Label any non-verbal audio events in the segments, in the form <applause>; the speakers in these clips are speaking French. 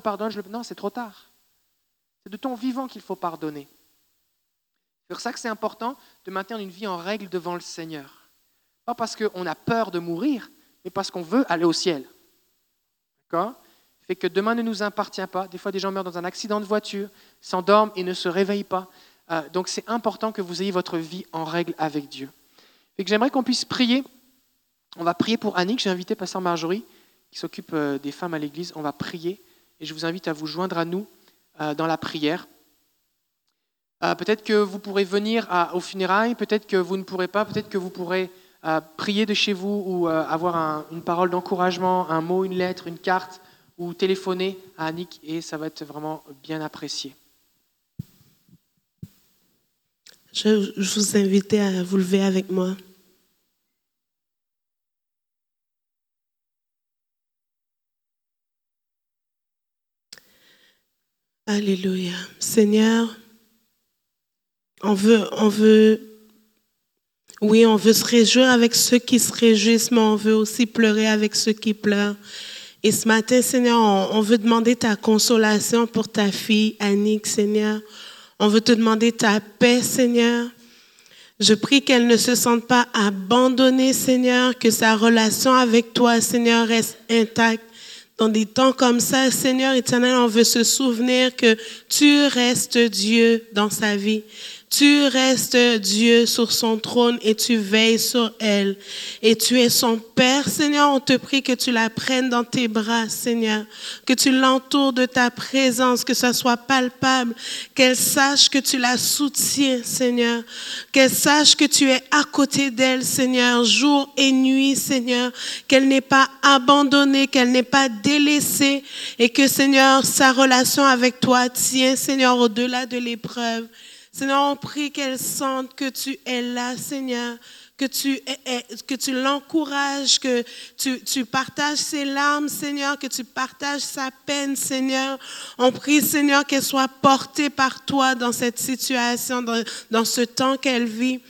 pardonne, je le... Non, c'est trop tard. C'est de ton vivant qu'il faut pardonner. C'est pour ça que c'est important de maintenir une vie en règle devant le Seigneur. Pas parce qu'on a peur de mourir, mais parce qu'on veut aller au ciel. D'accord? Fait que demain ne nous appartient pas. Des fois, des gens meurent dans un accident de voiture, s'endorment et ne se réveillent pas. Euh, donc, c'est important que vous ayez votre vie en règle avec Dieu. Fait que j'aimerais qu'on puisse prier. On va prier pour Annick. J'ai invité Pasteur Marjorie, qui s'occupe euh, des femmes à l'église. On va prier et je vous invite à vous joindre à nous euh, dans la prière. Euh, peut-être que vous pourrez venir aux funérailles, peut-être que vous ne pourrez pas, peut-être que vous pourrez euh, prier de chez vous ou avoir une parole d'encouragement, un mot, une lettre, une carte, ou téléphoner à Annick et ça va être vraiment bien apprécié. Je vous invite à vous lever avec moi. Alléluia. Seigneur, on veut, on veut, oui, on veut se réjouir avec ceux qui se réjouissent, mais on veut aussi pleurer avec ceux qui pleurent. Et ce matin, Seigneur, on, veut demander ta consolation pour ta fille, Annick, Seigneur. On veut te demander ta paix, Seigneur. Je prie qu'elle ne se sente pas abandonnée, Seigneur, que sa relation avec toi, Seigneur, reste intacte. Dans des temps comme ça, Seigneur éternel, on veut se souvenir que tu restes Dieu dans sa vie. Tu restes Dieu sur son trône et tu veilles sur elle. Et tu es son Père, Seigneur. On te prie que tu la prennes dans tes bras, Seigneur. Que tu l'entoures de ta présence, que ça soit palpable. Qu'elle sache que tu la soutiens, Seigneur. Qu'elle sache que tu es à côté d'elle, Seigneur, jour et nuit, Seigneur. Qu'elle n'est pas abandonnée, qu'elle n'est pas délaissée. Et que, Seigneur, sa relation avec toi tient, Seigneur, au-delà de l'épreuve. Seigneur, on prie qu'elle sente que tu es là, Seigneur, que tu, que tu l'encourages, que tu, tu, partages ses larmes, Seigneur, que tu partages sa peine, Seigneur. On prie, Seigneur, qu'elle soit portée par toi dans cette situation, dans, dans ce temps qu'elle vit.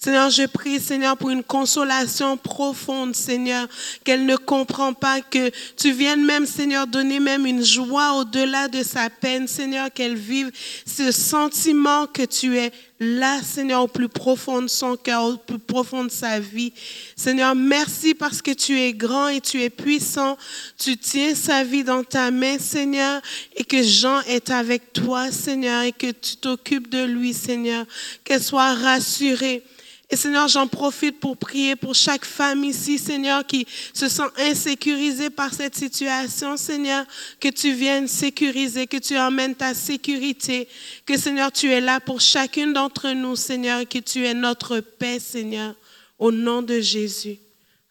Seigneur, je prie, Seigneur, pour une consolation profonde, Seigneur, qu'elle ne comprend pas, que tu viennes même, Seigneur, donner même une joie au-delà de sa peine, Seigneur, qu'elle vive ce sentiment que tu es là, Seigneur, au plus profond de son cœur, au plus profond de sa vie. Seigneur, merci parce que tu es grand et tu es puissant. Tu tiens sa vie dans ta main, Seigneur, et que Jean est avec toi, Seigneur, et que tu t'occupes de lui, Seigneur. Qu'elle soit rassurée et Seigneur, j'en profite pour prier pour chaque femme ici, Seigneur, qui se sent insécurisée par cette situation, Seigneur, que tu viennes sécuriser, que tu emmènes ta sécurité, que Seigneur, tu es là pour chacune d'entre nous, Seigneur, que tu es notre paix, Seigneur, au nom de Jésus.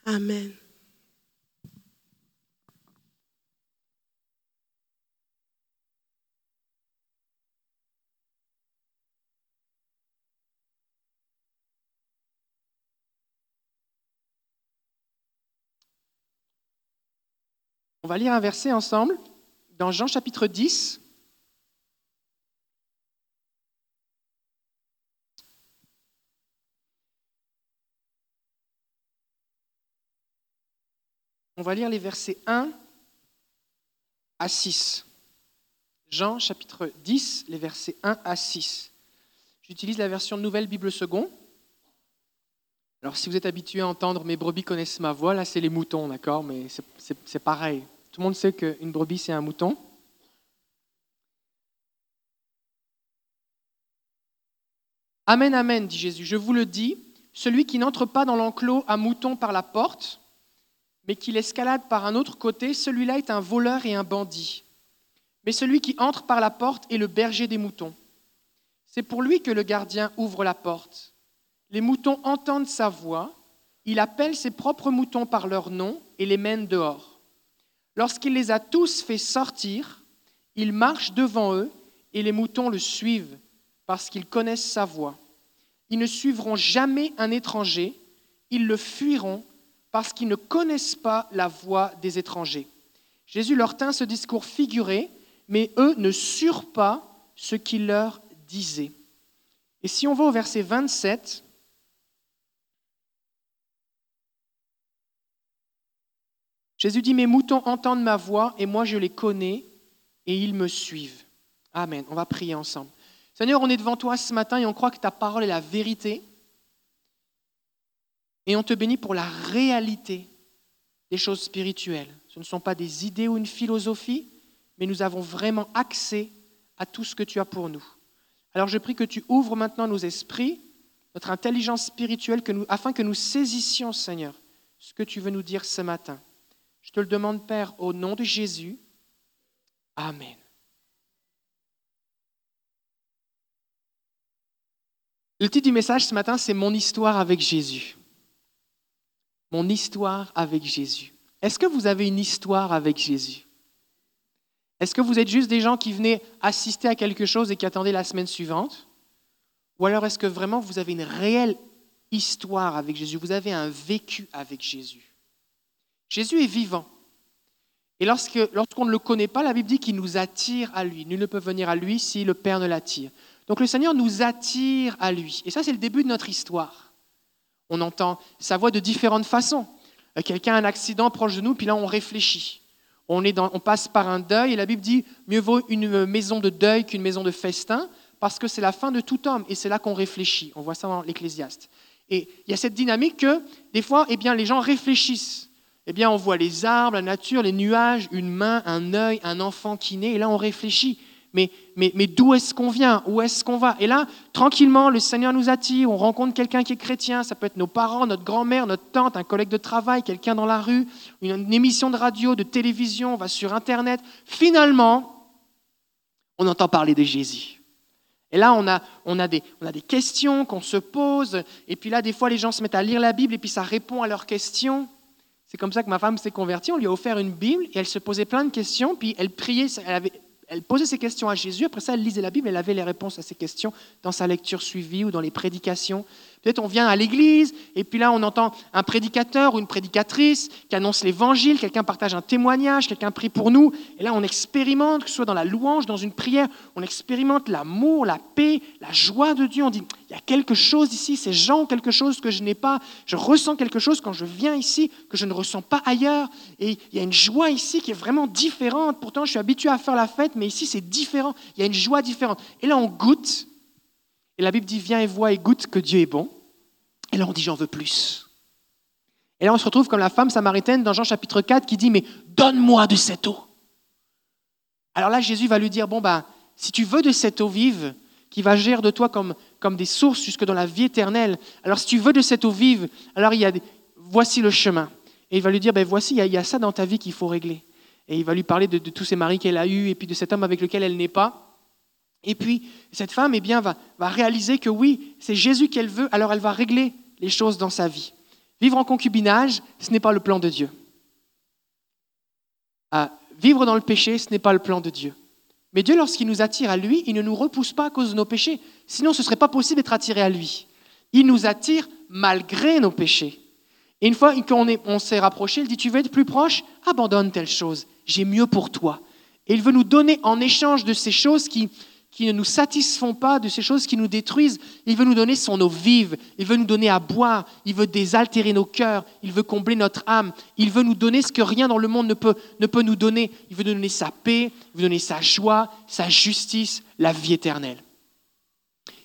Amen. On va lire un verset ensemble dans Jean chapitre 10. On va lire les versets 1 à 6. Jean chapitre 10, les versets 1 à 6. J'utilise la version Nouvelle Bible Second. Alors si vous êtes habitué à entendre mes brebis connaissent ma voix, là c'est les moutons, d'accord Mais c'est pareil. Tout le monde sait qu'une brebis, c'est un mouton. Amen, amen, dit Jésus. Je vous le dis, celui qui n'entre pas dans l'enclos à mouton par la porte, mais qui l'escalade par un autre côté, celui-là est un voleur et un bandit. Mais celui qui entre par la porte est le berger des moutons. C'est pour lui que le gardien ouvre la porte. Les moutons entendent sa voix, il appelle ses propres moutons par leur nom et les mène dehors. Lorsqu'il les a tous fait sortir, il marche devant eux et les moutons le suivent parce qu'ils connaissent sa voix. Ils ne suivront jamais un étranger, ils le fuiront parce qu'ils ne connaissent pas la voix des étrangers. Jésus leur tint ce discours figuré, mais eux ne surent pas ce qu'il leur disait. Et si on va au verset 27, Jésus dit, mes moutons entendent ma voix et moi je les connais et ils me suivent. Amen. On va prier ensemble. Seigneur, on est devant toi ce matin et on croit que ta parole est la vérité. Et on te bénit pour la réalité des choses spirituelles. Ce ne sont pas des idées ou une philosophie, mais nous avons vraiment accès à tout ce que tu as pour nous. Alors je prie que tu ouvres maintenant nos esprits, notre intelligence spirituelle, afin que nous saisissions, Seigneur, ce que tu veux nous dire ce matin. Je te le demande, Père, au nom de Jésus. Amen. Le titre du message ce matin, c'est Mon histoire avec Jésus. Mon histoire avec Jésus. Est-ce que vous avez une histoire avec Jésus? Est-ce que vous êtes juste des gens qui venaient assister à quelque chose et qui attendaient la semaine suivante? Ou alors est-ce que vraiment vous avez une réelle histoire avec Jésus? Vous avez un vécu avec Jésus? Jésus est vivant. Et lorsqu'on ne le connaît pas, la Bible dit qu'il nous attire à lui. Nul ne peut venir à lui si le Père ne l'attire. Donc le Seigneur nous attire à lui. Et ça, c'est le début de notre histoire. On entend sa voix de différentes façons. Euh, quelqu'un a un accident proche de nous, puis là, on réfléchit. On, est on passe par un deuil, et la Bible dit, mieux vaut une maison de deuil qu'une maison de festin, parce que c'est la fin de tout homme, et c'est là qu'on réfléchit. On voit ça dans l'Ecclésiaste. Et il y a cette dynamique que, des fois, eh bien, les gens réfléchissent. Eh bien, on voit les arbres, la nature, les nuages, une main, un œil, un enfant qui naît, et là, on réfléchit mais, mais, d'où est-ce qu'on vient? Où est-ce qu'on va? Et là, tranquillement, le Seigneur nous attire, on rencontre quelqu'un qui est chrétien, ça peut être nos parents, notre grand-mère, notre tante, un collègue de travail, quelqu'un dans la rue, une, émission de radio, de télévision, on va sur Internet. Finalement, on entend parler de Jésus. Et là, on a, on a, des, on a des questions qu'on se pose, et puis là, des fois, les gens se mettent à lire la Bible, et puis ça répond à leurs questions. C'est comme ça que ma femme s'est convertie. On lui a offert une Bible et elle se posait plein de questions. Puis elle priait. Elle posait ces questions à Jésus, après ça, elle lisait la Bible, elle avait les réponses à ces questions dans sa lecture suivie ou dans les prédications. On vient à l'église, et puis là, on entend un prédicateur ou une prédicatrice qui annonce l'évangile, quelqu'un partage un témoignage, quelqu'un prie pour nous, et là, on expérimente, que ce soit dans la louange, dans une prière, on expérimente l'amour, la paix, la joie de Dieu. On dit, il y a quelque chose ici, ces gens ont quelque chose que je n'ai pas, je ressens quelque chose quand je viens ici que je ne ressens pas ailleurs, et il y a une joie ici qui est vraiment différente. Pourtant, je suis habitué à faire la fête, mais ici, c'est différent. Il y a une joie différente. Et là, on goûte et la Bible dit, viens et vois et goûte que Dieu est bon. Et là, on dit, j'en veux plus. Et là, on se retrouve comme la femme samaritaine dans Jean chapitre 4 qui dit, mais donne-moi de cette eau. Alors là, Jésus va lui dire, bon, ben, si tu veux de cette eau vive, qui va gérer de toi comme, comme des sources jusque dans la vie éternelle, alors si tu veux de cette eau vive, alors il y a voici le chemin. Et il va lui dire, ben voici, il y, a, ça dans ta vie qu'il faut régler. Et il va lui parler de, tous ces maris qu'elle a eus et puis de cet homme avec lequel elle n'est pas. Et puis, cette femme eh bien, va, réaliser que oui, c'est Jésus qu'elle veut, alors elle va régler les choses dans sa vie. Vivre en concubinage, ce n'est pas le plan de Dieu. Ah, vivre dans le péché, ce n'est pas le plan de Dieu. Mais Dieu, lorsqu'il nous attire à lui, il ne nous repousse pas à cause de nos péchés. Sinon, ce ne serait pas possible d'être attiré à lui. Il nous attire malgré nos péchés. Et une fois qu'on on s'est rapproché, il dit, tu veux être plus proche? Abandonne telle chose. J'ai mieux pour toi. Et il veut nous donner en échange de ces choses qui, qui ne nous satisfont pas, de ces choses qui nous détruisent. Il veut nous donner son eau vive, il veut nous donner à boire, il veut désaltérer nos cœurs, il veut combler notre âme, il veut nous donner ce que rien dans le monde ne peut, nous donner. Il veut nous donner sa paix, il veut donner sa joie, sa justice, la vie éternelle.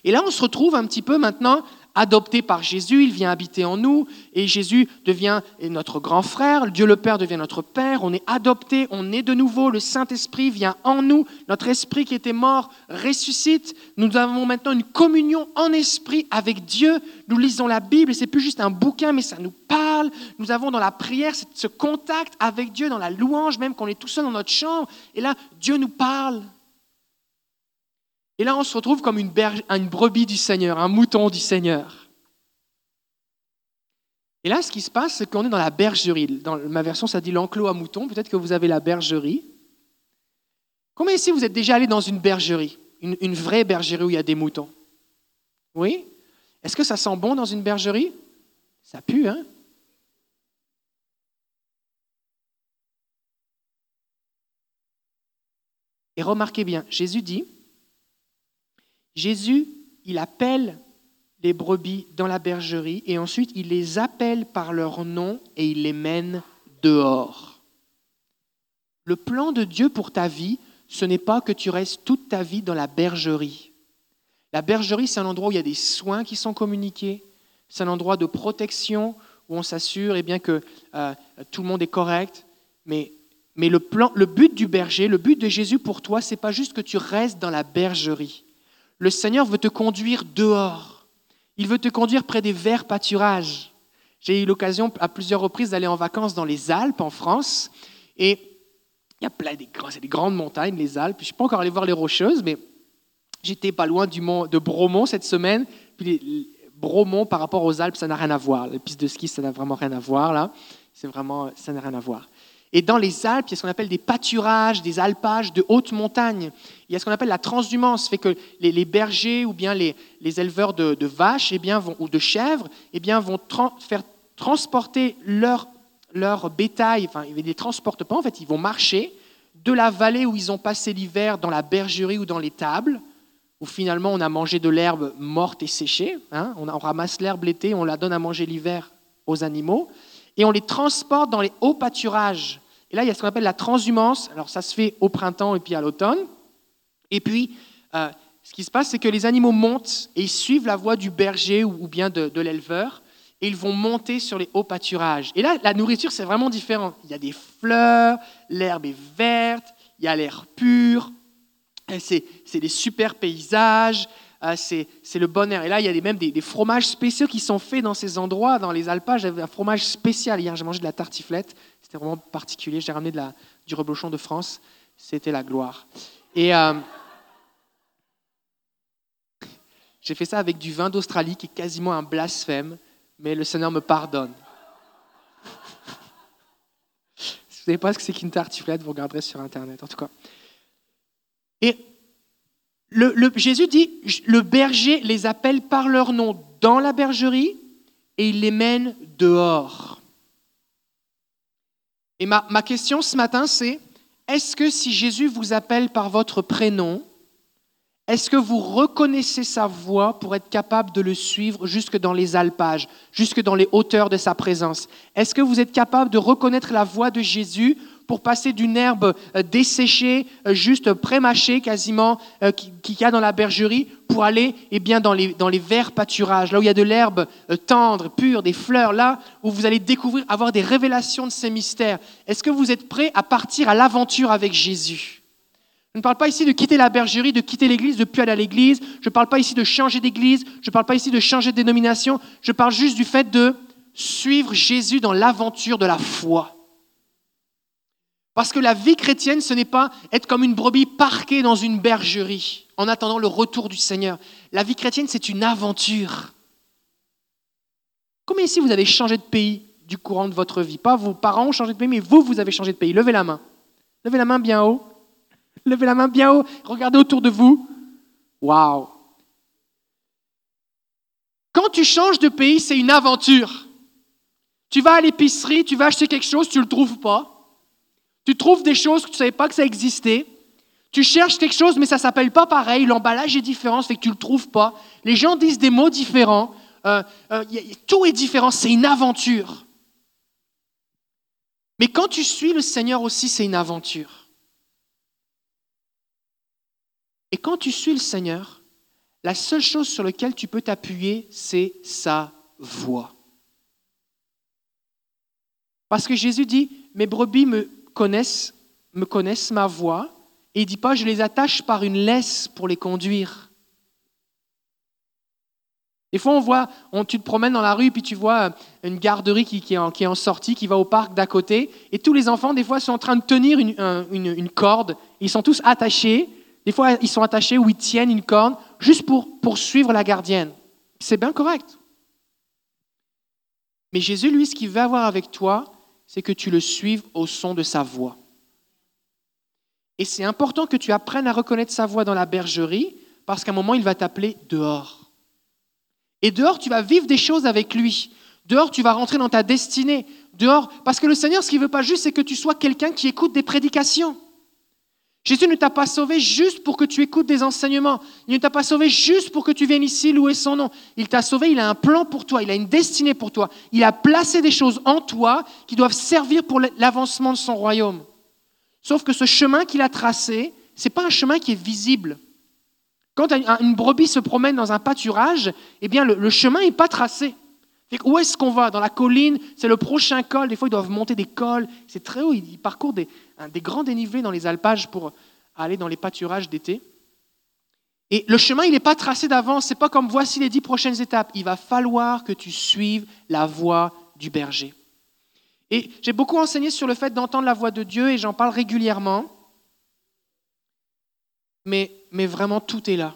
Et là, on se retrouve un petit peu maintenant adopté par Jésus, il vient habiter en nous et Jésus devient notre grand frère, Dieu le Père devient notre Père, on est adopté, on est de nouveau, le Saint-Esprit vient en nous, notre esprit qui était mort ressuscite, nous avons maintenant une communion en esprit avec Dieu, nous lisons la Bible, c'est plus juste un bouquin mais ça nous parle, nous avons dans la prière ce contact avec Dieu, dans la louange même qu'on est tout seul dans notre chambre et là Dieu nous parle. Et là, on se retrouve comme une, brebis du Seigneur, un mouton du Seigneur. Et là, ce qui se passe, c'est qu'on est dans la bergerie. Dans ma version, ça dit l'enclos à moutons. Peut-être que vous avez la bergerie. Combien ici vous êtes déjà allé dans une bergerie? Une, une vraie bergerie où il y a des moutons? Oui? Est-ce que ça sent bon dans une bergerie? Ça pue, hein? Et remarquez bien, Jésus dit, Jésus, il appelle les brebis dans la bergerie et ensuite il les appelle par leur nom et il les mène dehors. Le plan de Dieu pour ta vie, ce n'est pas que tu restes toute ta vie dans la bergerie. La bergerie, c'est un endroit où il y a des soins qui sont communiqués, c'est un endroit de protection où on s'assure eh bien, que euh, tout le monde est correct. Mais, mais le, plan, le but du berger, le but de Jésus pour toi, c'est pas juste que tu restes dans la bergerie. Le Seigneur veut te conduire dehors. Il veut te conduire près des verts pâturages. J'ai eu l'occasion à plusieurs reprises d'aller en vacances dans les Alpes, en France, et il y a plein des, des grandes montagnes, les Alpes. Je ne suis pas encore allé voir les Rocheuses, mais j'étais pas loin du mont de Bromont cette semaine. Bromont par rapport aux Alpes, ça n'a rien à voir. Les pistes de ski, ça n'a vraiment rien à voir là. C'est vraiment, ça n'a rien à voir. Et dans les Alpes, il y a ce qu'on appelle des pâturages, des alpages de haute montagne. Il y a ce qu'on appelle la transhumance, fait que les, bergers ou bien les, éleveurs de, vaches eh bien, vont, ou de chèvres eh bien, vont faire transporter leur, bétail, enfin, ils ne les transportent pas, en fait, ils vont marcher de la vallée où ils ont passé l'hiver dans la bergerie ou dans les tables, où finalement on a mangé de l'herbe morte et séchée. Hein. on ramasse l'herbe l'été, on la donne à manger l'hiver aux animaux, et on les transporte dans les hauts pâturages et là, il y a ce qu'on appelle la transhumance. Alors, ça se fait au printemps et puis à l'automne. Et puis, euh, ce qui se passe, c'est que les animaux montent et ils suivent la voie du berger ou bien de, l'éleveur et ils vont monter sur les hauts pâturages. Et là, la nourriture, c'est vraiment différent. Il y a des fleurs, l'herbe est verte, il y a l'air pur, c'est des super paysages, euh, c'est le bon air. Et là, il y a même des, fromages spéciaux qui sont faits dans ces endroits, dans les alpages. J'avais un fromage spécial hier, j'ai mangé de la tartiflette. C'était vraiment particulier. J'ai ramené du reblochon de France. C'était la gloire. Et euh, j'ai fait ça avec du vin d'Australie qui est quasiment un blasphème, mais le Seigneur me pardonne. si vous ne savez pas ce que c'est qu'une tartiflette, vous regarderez sur Internet, en tout cas. Et Jésus dit, le berger les appelle par leur nom dans la bergerie et il les mène dehors. Et ma, question ce matin, c'est, est-ce que si Jésus vous appelle par votre prénom, est-ce que vous reconnaissez sa voix pour être capable de le suivre jusque dans les alpages, jusque dans les hauteurs de sa présence? Est-ce que vous êtes capable de reconnaître la voix de Jésus pour passer d'une herbe euh, desséchée, euh, juste prémâchée quasiment, euh, qu'il y a dans la bergerie, pour aller eh bien, dans, les, dans les verts pâturages, là où il y a de l'herbe tendre, pure, des fleurs, là où vous allez découvrir, avoir des révélations de ces mystères. Est-ce que vous êtes prêt à partir à l'aventure avec Jésus? Je ne parle pas ici de quitter la bergerie, de quitter l'église, de plus aller à l'église. Je ne parle pas ici de changer d'église. Je ne parle pas ici de changer de dénomination. Je parle juste du fait de suivre Jésus dans l'aventure de la foi. Parce que la vie chrétienne, ce n'est pas être comme une brebis parquée dans une bergerie en attendant le retour du Seigneur. La vie chrétienne, c'est une aventure. Combien ici vous avez changé de pays du courant de votre vie? Pas vos parents ont changé de pays, mais vous, vous avez changé de pays. Levez la main. Levez la main bien haut. <laughs> Levez la main bien haut. Regardez autour de vous. Waouh Quand tu changes de pays, c'est une aventure. Tu vas à l'épicerie, tu vas acheter quelque chose, tu ne le trouves pas. Tu trouves des choses que tu ne savais pas que ça existait. Tu cherches quelque chose, mais ça ne s'appelle pas pareil. L'emballage est différent, c'est que tu ne le trouves pas. Les gens disent des mots différents. Euh, euh, tout est différent, c'est une aventure. Mais quand tu suis le Seigneur aussi, c'est une aventure. Et quand tu suis le Seigneur, la seule chose sur laquelle tu peux t'appuyer, c'est sa voix. Parce que Jésus dit, mes brebis me connaissent, me connaissent ma voix, et il dit pas je les attache par une laisse pour les conduire. Des fois, on voit, on, tu te promènes dans la rue, puis tu vois euh, une garderie qui, qui, est, en, sortie, qui va au parc d'à côté, et tous les enfants, des fois, sont en train de tenir une, une, une, corde. Ils sont tous attachés. Des fois, ils sont attachés ou ils tiennent une corde juste pour, pour suivre la gardienne. C'est bien correct. Mais Jésus, lui, ce qu'il veut avoir avec toi, c'est que tu le suives au son de sa voix. Et c'est important que tu apprennes à reconnaître sa voix dans la bergerie, parce qu'à un moment, il va t'appeler dehors. Et dehors, tu vas vivre des choses avec lui. Dehors, tu vas rentrer dans ta destinée. Dehors, parce que le Seigneur, ce qu'il veut pas juste, c'est que tu sois quelqu'un qui écoute des prédications. Jésus ne t'a pas sauvé juste pour que tu écoutes des enseignements. Il ne t'a pas sauvé juste pour que tu viennes ici louer son nom. Il t'a sauvé, il a un plan pour toi, il a une destinée pour toi. Il a placé des choses en toi qui doivent servir pour l'avancement de son royaume. Sauf que ce chemin qu'il a tracé, ce n'est pas un chemin qui est visible. Quand une brebis se promène dans un pâturage, eh bien, le, chemin n'est pas tracé. Où est-ce qu'on va? Dans la colline, c'est le prochain col. Des fois, ils doivent monter des cols. C'est très haut. Ils parcourent des, grands dénivelés dans les alpages pour aller dans les pâturages d'été. Et le chemin, il n'est pas tracé d'avance. C'est pas comme voici les dix prochaines étapes. Il va falloir que tu suives la voie du berger. Et j'ai beaucoup enseigné sur le fait d'entendre la voix de Dieu et j'en parle régulièrement. Mais vraiment, tout est là.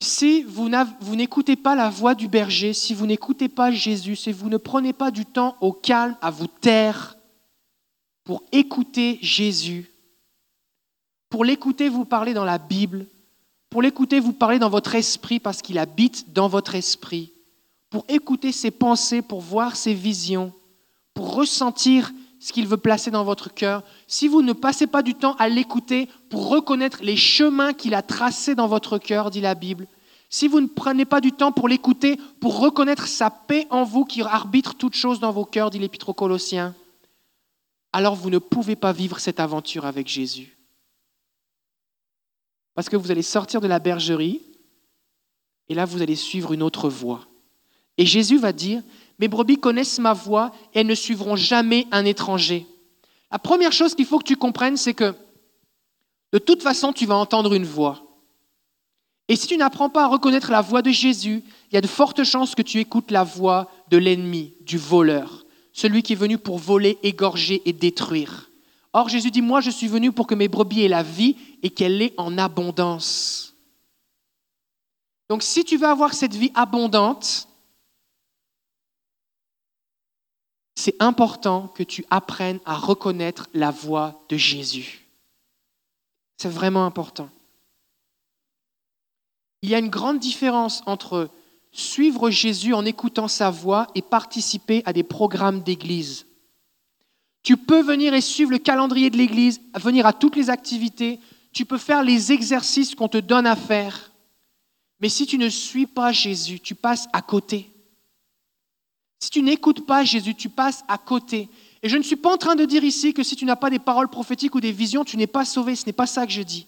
Si vous n'écoutez pas la voix du berger, si vous n'écoutez pas Jésus, si vous ne prenez pas du temps au calme à vous taire pour écouter Jésus, pour l'écouter vous parler dans la Bible, pour l'écouter vous parler dans votre esprit parce qu'il habite dans votre esprit, pour écouter ses pensées, pour voir ses visions, pour ressentir ce qu'il veut placer dans votre cœur, si vous ne passez pas du temps à l'écouter pour reconnaître les chemins qu'il a tracés dans votre cœur, dit la Bible, si vous ne prenez pas du temps pour l'écouter, pour reconnaître sa paix en vous qui arbitre toutes choses dans vos cœurs, dit l'Épître aux Colossiens, alors vous ne pouvez pas vivre cette aventure avec Jésus. Parce que vous allez sortir de la bergerie et là vous allez suivre une autre voie. Et Jésus va dire, mes brebis connaissent ma voix et elles ne suivront jamais un étranger. La première chose qu'il faut que tu comprennes, c'est que de toute façon, tu vas entendre une voix. Et si tu n'apprends pas à reconnaître la voix de Jésus, il y a de fortes chances que tu écoutes la voix de l'ennemi, du voleur, celui qui est venu pour voler, égorger et détruire. Or, Jésus dit, moi, je suis venu pour que mes brebis aient la vie et qu'elle l'ait en abondance. Donc, si tu veux avoir cette vie abondante, c'est important que tu apprennes à reconnaître la voix de Jésus. C'est vraiment important. Il y a une grande différence entre suivre Jésus en écoutant sa voix et participer à des programmes d'église. Tu peux venir et suivre le calendrier de l'Église, venir à toutes les activités, tu peux faire les exercices qu'on te donne à faire. Mais si tu ne suis pas Jésus, tu passes à côté. Si tu n'écoutes pas Jésus, tu passes à côté. Et je ne suis pas en train de dire ici que si tu n'as pas des paroles prophétiques ou des visions, tu n'es pas sauvé. Ce n'est pas ça que je dis.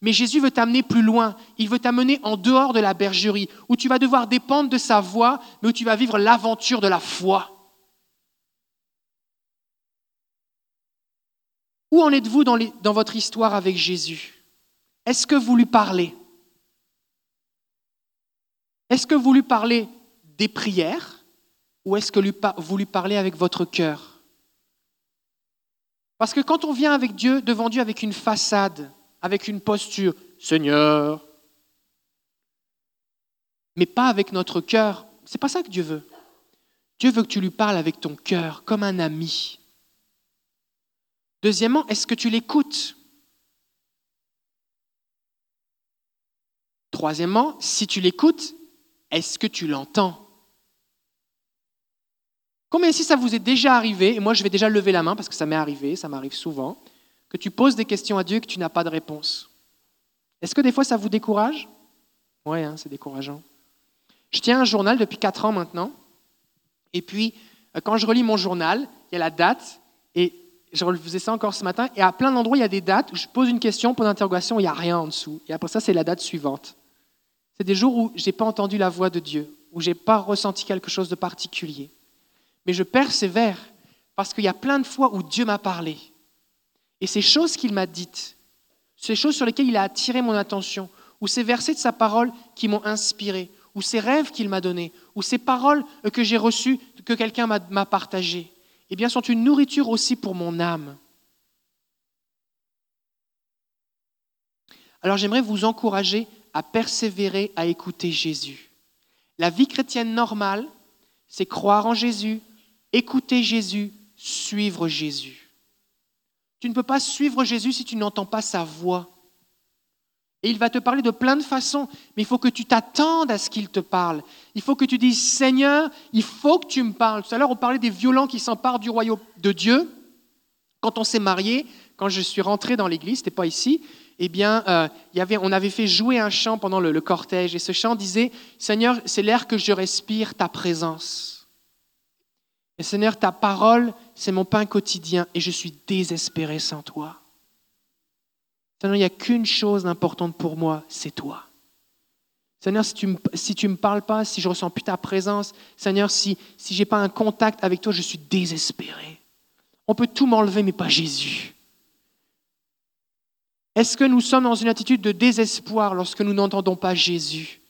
Mais Jésus veut t'amener plus loin. Il veut t'amener en dehors de la bergerie, où tu vas devoir dépendre de sa voix, mais où tu vas vivre l'aventure de la foi. Où en êtes-vous dans, votre histoire avec Jésus? Est-ce que vous lui parlez? Est-ce que vous lui parlez des prières? Ou est-ce que vous lui parlez avec votre cœur? Parce que quand on vient avec Dieu, devant Dieu avec une façade, avec une posture, Seigneur, mais pas avec notre cœur, c'est pas ça que Dieu veut. Dieu veut que tu lui parles avec ton cœur, comme un ami. Deuxièmement, est-ce que tu l'écoutes? Troisièmement, si tu l'écoutes, est-ce que tu l'entends? Combien ici ça vous est déjà arrivé, et moi je vais déjà lever la main parce que ça m'est arrivé, ça m'arrive souvent, que tu poses des questions à Dieu et que tu n'as pas de réponse? Est-ce que des fois ça vous décourage? Oui, hein, c'est décourageant. Je tiens un journal depuis quatre ans maintenant, et puis euh, quand je relis mon journal, il y a la date, et je faisais ça encore ce matin, et à plein d'endroits, il y a des dates où je pose une question, point d'interrogation, il n'y a rien en dessous. Et après ça, c'est la date suivante. C'est des jours où je n'ai pas entendu la voix de Dieu, où je n'ai pas ressenti quelque chose de particulier. Mais je persévère parce qu'il y a plein de fois où Dieu m'a parlé. Et ces choses qu'il m'a dites, ces choses sur lesquelles il a attiré mon attention, ou ces versets de sa parole qui m'ont inspiré, ou ces rêves qu'il m'a donnés, ou ces paroles que j'ai reçues, que quelqu'un m'a partagées, eh bien, sont une nourriture aussi pour mon âme. Alors j'aimerais vous encourager à persévérer à écouter Jésus. La vie chrétienne normale, c'est croire en Jésus, écouter Jésus, suivre Jésus. Tu ne peux pas suivre Jésus si tu n'entends pas sa voix. Et il va te parler de plein de façons, mais il faut que tu t'attendes à ce qu'il te parle. Il faut que tu dises, Seigneur, il faut que tu me parles. Tout à l'heure, on parlait des violents qui s'emparent du royaume de Dieu. Quand on s'est marié, quand je suis rentré dans l'église, c'était pas ici, eh bien, euh, y avait, on avait fait jouer un chant pendant le, le cortège, et ce chant disait, Seigneur, c'est l'air que je respire, ta présence. Seigneur, ta parole, c'est mon pain quotidien, et je suis désespéré sans toi. Seigneur, il n'y a qu'une chose d'importante pour moi, c'est toi. Seigneur, si tu ne me parles pas, si je ressens plus ta présence, Seigneur, si, si je n'ai pas un contact avec toi, je suis désespéré. On peut tout m'enlever, mais pas Jésus. Est-ce que nous sommes dans une attitude de désespoir lorsque nous n'entendons pas Jésus?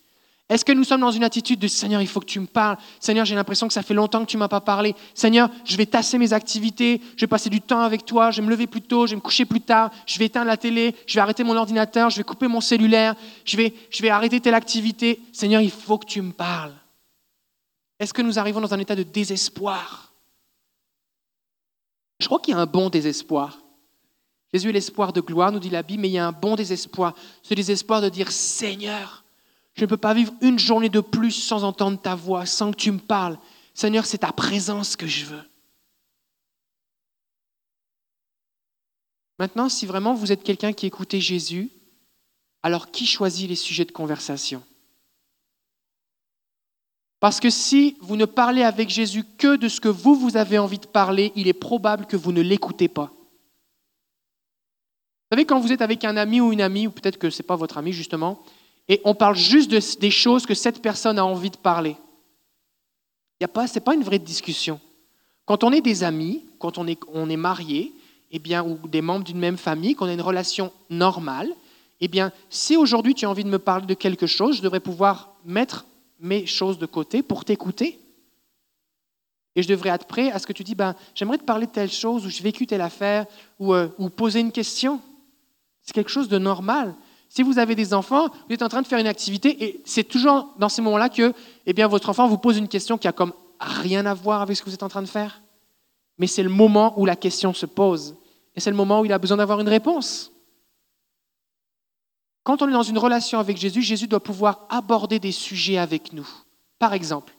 Est-ce que nous sommes dans une attitude de Seigneur, il faut que tu me parles Seigneur, j'ai l'impression que ça fait longtemps que tu ne m'as pas parlé. Seigneur, je vais tasser mes activités, je vais passer du temps avec toi, je vais me lever plus tôt, je vais me coucher plus tard, je vais éteindre la télé, je vais arrêter mon ordinateur, je vais couper mon cellulaire, je vais, arrêter telle activité. Seigneur, il faut que tu me parles. Est-ce que nous arrivons dans un état de désespoir? Je crois qu'il y a un bon désespoir. Jésus est l'espoir de gloire, nous dit la Bible, mais il y a un bon désespoir. Ce désespoir de dire, Seigneur, je ne peux pas vivre une journée de plus sans entendre ta voix, sans que tu me parles. Seigneur, c'est ta présence que je veux. Maintenant, si vraiment vous êtes quelqu'un qui écoutait Jésus, alors qui choisit les sujets de conversation? Parce que si vous ne parlez avec Jésus que de ce que vous, vous avez envie de parler, il est probable que vous ne l'écoutez pas. Vous savez, quand vous êtes avec un ami ou une amie, ou peut-être que ce n'est pas votre ami justement, et on parle juste des choses que cette personne a envie de parler, ce n'est pas une vraie discussion. Quand on est des amis, quand on est, on est marié, eh bien, ou des membres d'une même famille, qu'on a une relation normale, eh bien, si aujourd'hui tu as envie de me parler de quelque chose, je devrais pouvoir mettre mes choses de côté pour t'écouter. Et je devrais être prêt à ce que tu dis, ben, j'aimerais te parler de telle chose, ou j'ai vécu telle affaire, ou, euh, ou poser une question. C'est quelque chose de normal. Si vous avez des enfants, vous êtes en train de faire une activité et c'est toujours dans ces moments-là que eh votre enfant vous pose une question qui a comme rien à voir avec ce que vous êtes en train de faire. Mais c'est le moment où la question se pose et c'est le moment où il a besoin d'avoir une réponse. Quand on est dans une relation avec Jésus, Jésus doit pouvoir aborder des sujets avec nous. Par exemple,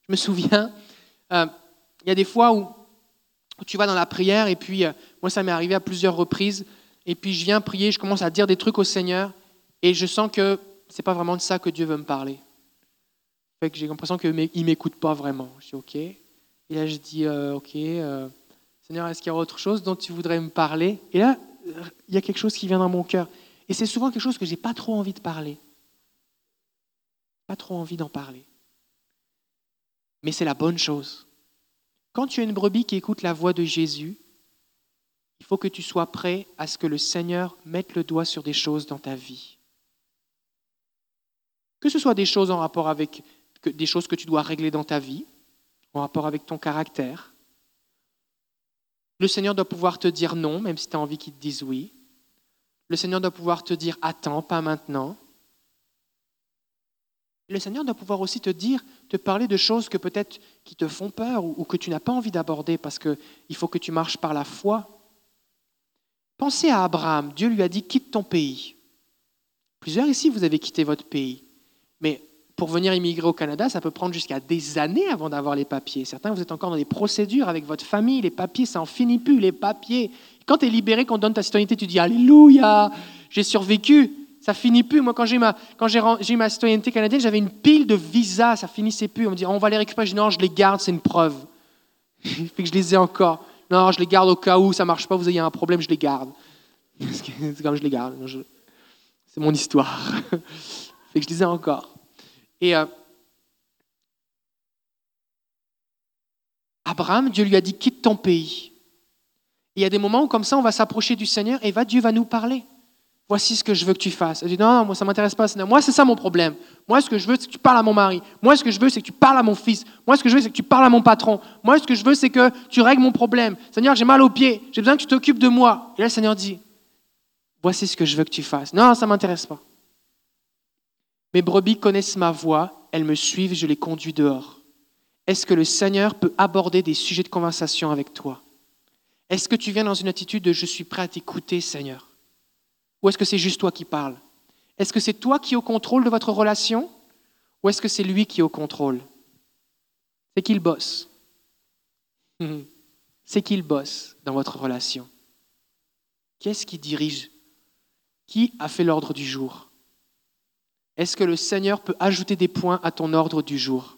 je me souviens, euh, il y a des fois où, tu vas dans la prière et puis, euh, moi ça m'est arrivé à plusieurs reprises, et puis je viens prier, je commence à dire des trucs au Seigneur, et je sens que ce n'est pas vraiment de ça que Dieu veut me parler. J'ai l'impression qu'il m'écoute pas vraiment. Je dis OK. Et là, je dis euh, OK, euh, Seigneur, est-ce qu'il y a autre chose dont tu voudrais me parler? Et là, il y a quelque chose qui vient dans mon cœur. Et c'est souvent quelque chose que je n'ai pas trop envie de parler. Pas trop envie d'en parler. Mais c'est la bonne chose. Quand tu as une brebis qui écoute la voix de Jésus, il faut que tu sois prêt à ce que le Seigneur mette le doigt sur des choses dans ta vie. Que ce soit des choses en rapport avec des choses que tu dois régler dans ta vie, en rapport avec ton caractère. Le Seigneur doit pouvoir te dire non, même si tu as envie qu'il te dise oui. Le Seigneur doit pouvoir te dire attends, pas maintenant. Le Seigneur doit pouvoir aussi te dire, te parler de choses que peut-être qui te font peur ou, ou que tu n'as pas envie d'aborder parce qu'il faut que tu marches par la foi Pensez à Abraham. Dieu lui a dit quitte ton pays. Plusieurs ici, vous avez quitté votre pays. Mais pour venir immigrer au Canada, ça peut prendre jusqu'à des années avant d'avoir les papiers. Certains, vous êtes encore dans des procédures avec votre famille. Les papiers, ça en finit plus, les papiers. Quand tu es libéré, qu'on donne ta citoyenneté, tu dis Alléluia, j'ai survécu. Ça finit plus. Moi, quand j'ai ma, quand j'ai, ma citoyenneté canadienne, j'avais une pile de visas, ça finissait plus. On me dit on va les récupérer. Je dis non, je les garde, c'est une preuve. <laughs> fait que je les ai encore. Non, je les garde au cas où ça marche pas, vous ayez un problème, je les garde. <laughs> C'est comme je les garde. C'est mon histoire. <laughs> je disais encore. Et euh, Abraham, Dieu lui a dit quitte ton pays. il y a des moments où comme ça, on va s'approcher du Seigneur et va, Dieu va nous parler. Voici ce que je veux que tu fasses. Elle dit non, moi ça m'intéresse pas. Moi c'est ça mon problème. Moi ce que je veux c'est que tu parles à mon mari. Moi ce que je veux c'est que tu parles à mon fils. Moi ce que je veux c'est que tu parles à mon patron. Moi ce que je veux c'est que tu règles mon problème. Seigneur j'ai mal aux pieds. J'ai besoin que tu t'occupes de moi. Et là le Seigneur dit voici ce que je veux que tu fasses. Non ça m'intéresse pas. Mes brebis connaissent ma voix. Elles me suivent. Je les conduis dehors. Est-ce que le Seigneur peut aborder des sujets de conversation avec toi? Est-ce que tu viens dans une attitude de je suis prêt à t'écouter Seigneur ou est-ce que c'est juste toi qui parles? Est-ce que c'est toi qui es au contrôle de votre relation? Ou est-ce que c'est lui qui est au contrôle? C'est qu'il bosse. <laughs> C'est qu'il bosse dans votre relation. Qu'est-ce qui dirige? Qui a fait l'ordre du jour? Est-ce que le Seigneur peut ajouter des points à ton ordre du jour?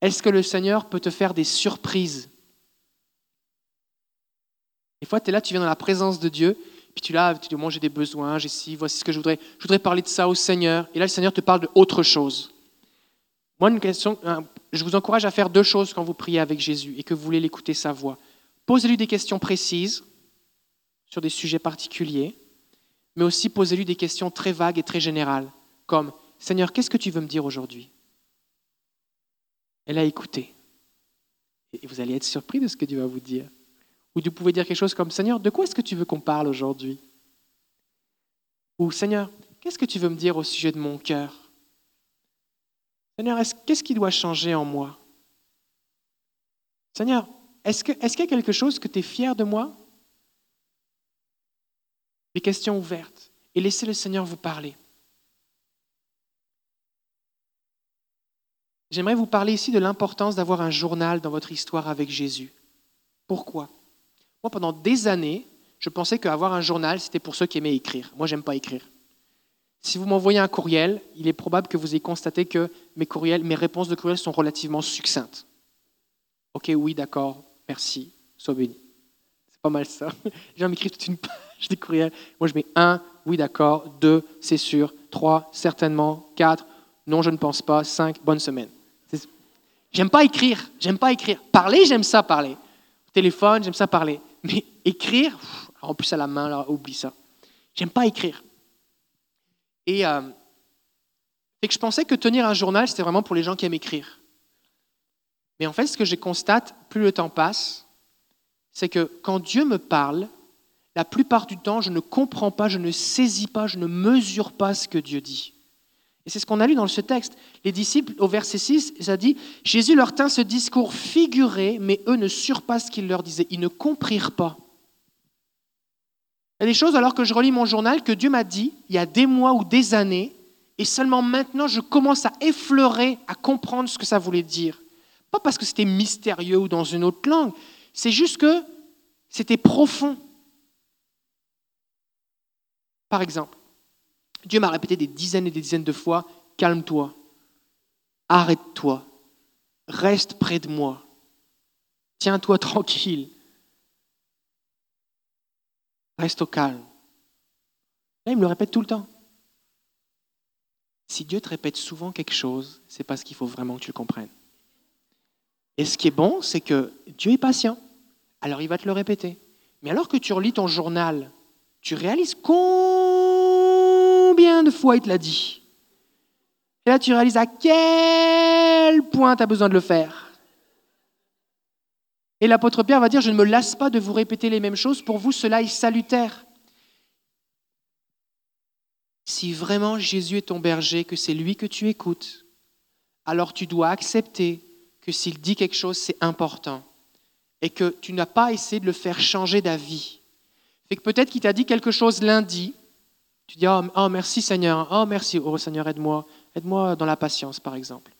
Est-ce que le Seigneur peut te faire des surprises? Des fois, tu es là, tu viens dans la présence de Dieu, puis tu là, tu dis, moi j'ai des besoins, j'ai ci, voici ce que je voudrais. Je voudrais parler de ça au Seigneur. Et là, le Seigneur te parle d'autre chose. Moi, une question, je vous encourage à faire deux choses quand vous priez avec Jésus et que vous voulez l'écouter sa voix. Posez-lui des questions précises sur des sujets particuliers, mais aussi posez-lui des questions très vagues et très générales, comme Seigneur, qu'est-ce que tu veux me dire aujourd'hui? Elle a écouté. Et vous allez être surpris de ce que Dieu va vous dire. Ou vous pouvez dire quelque chose comme Seigneur, de quoi est-ce que tu veux qu'on parle aujourd'hui? Ou Seigneur, qu'est-ce que tu veux me dire au sujet de mon cœur? Seigneur, qu'est-ce qui doit changer en moi? Seigneur, est-ce qu'il y a quelque chose que tu es fier de moi? Des questions ouvertes. Et laissez le Seigneur vous parler. J'aimerais vous parler ici de l'importance d'avoir un journal dans votre histoire avec Jésus. Pourquoi? Moi, pendant des années, je pensais qu'avoir un journal, c'était pour ceux qui aimaient écrire. Moi, j'aime pas écrire. Si vous m'envoyez un courriel, il est probable que vous ayez constaté que mes, courriels, mes réponses de courriel sont relativement succinctes. Ok, oui, d'accord, merci, sois béni. C'est pas mal ça. <laughs> Les gens m'écrivent toute une page de courriel. Moi, je mets un, oui, d'accord, deux, c'est sûr, trois, certainement, quatre, non, je ne pense pas, cinq, bonne semaine. J'aime pas écrire, j'aime pas écrire. Parler, j'aime ça parler. téléphone, j'aime ça parler. Mais écrire, en plus à la main, là, oublie ça. J'aime pas écrire. Et, euh, que je pensais que tenir un journal, c'était vraiment pour les gens qui aiment écrire. Mais en fait, ce que je constate, plus le temps passe, c'est que quand Dieu me parle, la plupart du temps, je ne comprends pas, je ne saisis pas, je ne mesure pas ce que Dieu dit. Et c'est ce qu'on a lu dans ce texte. Les disciples, au verset 6, ça dit, Jésus leur tint ce discours figuré, mais eux ne surent pas ce qu'il leur disait. Ils ne comprirent pas. Il y a des choses, alors que je relis mon journal, que Dieu m'a dit il y a des mois ou des années, et seulement maintenant je commence à effleurer, à comprendre ce que ça voulait dire. Pas parce que c'était mystérieux ou dans une autre langue, c'est juste que c'était profond. Par exemple, Dieu m'a répété des dizaines et des dizaines de fois, calme-toi, arrête-toi, reste près de moi, tiens-toi <laughs> tranquille, reste au calme. Là, il me le répète tout le temps. Si Dieu te répète souvent quelque chose, c'est parce qu'il faut vraiment que tu le comprennes. Et ce qui est bon, c'est que Dieu est patient. Alors il va te le répéter. Mais alors que tu relis ton journal, tu réalises combien de fois il te l'a dit. Et là, tu réalises à quel point tu as besoin de le faire. Et l'apôtre Pierre va dire, je ne me lasse pas de vous répéter les mêmes choses, pour vous cela est salutaire. Si vraiment Jésus est ton berger, que c'est lui que tu écoutes, alors tu dois accepter que s'il dit quelque chose, c'est important et que tu n'as pas essayé de le faire changer d'avis. Fait que peut-être qu'il t'a dit quelque chose lundi, tu dis oh, oh merci Seigneur, oh merci, oh Seigneur aide-moi, aide-moi dans la patience par exemple.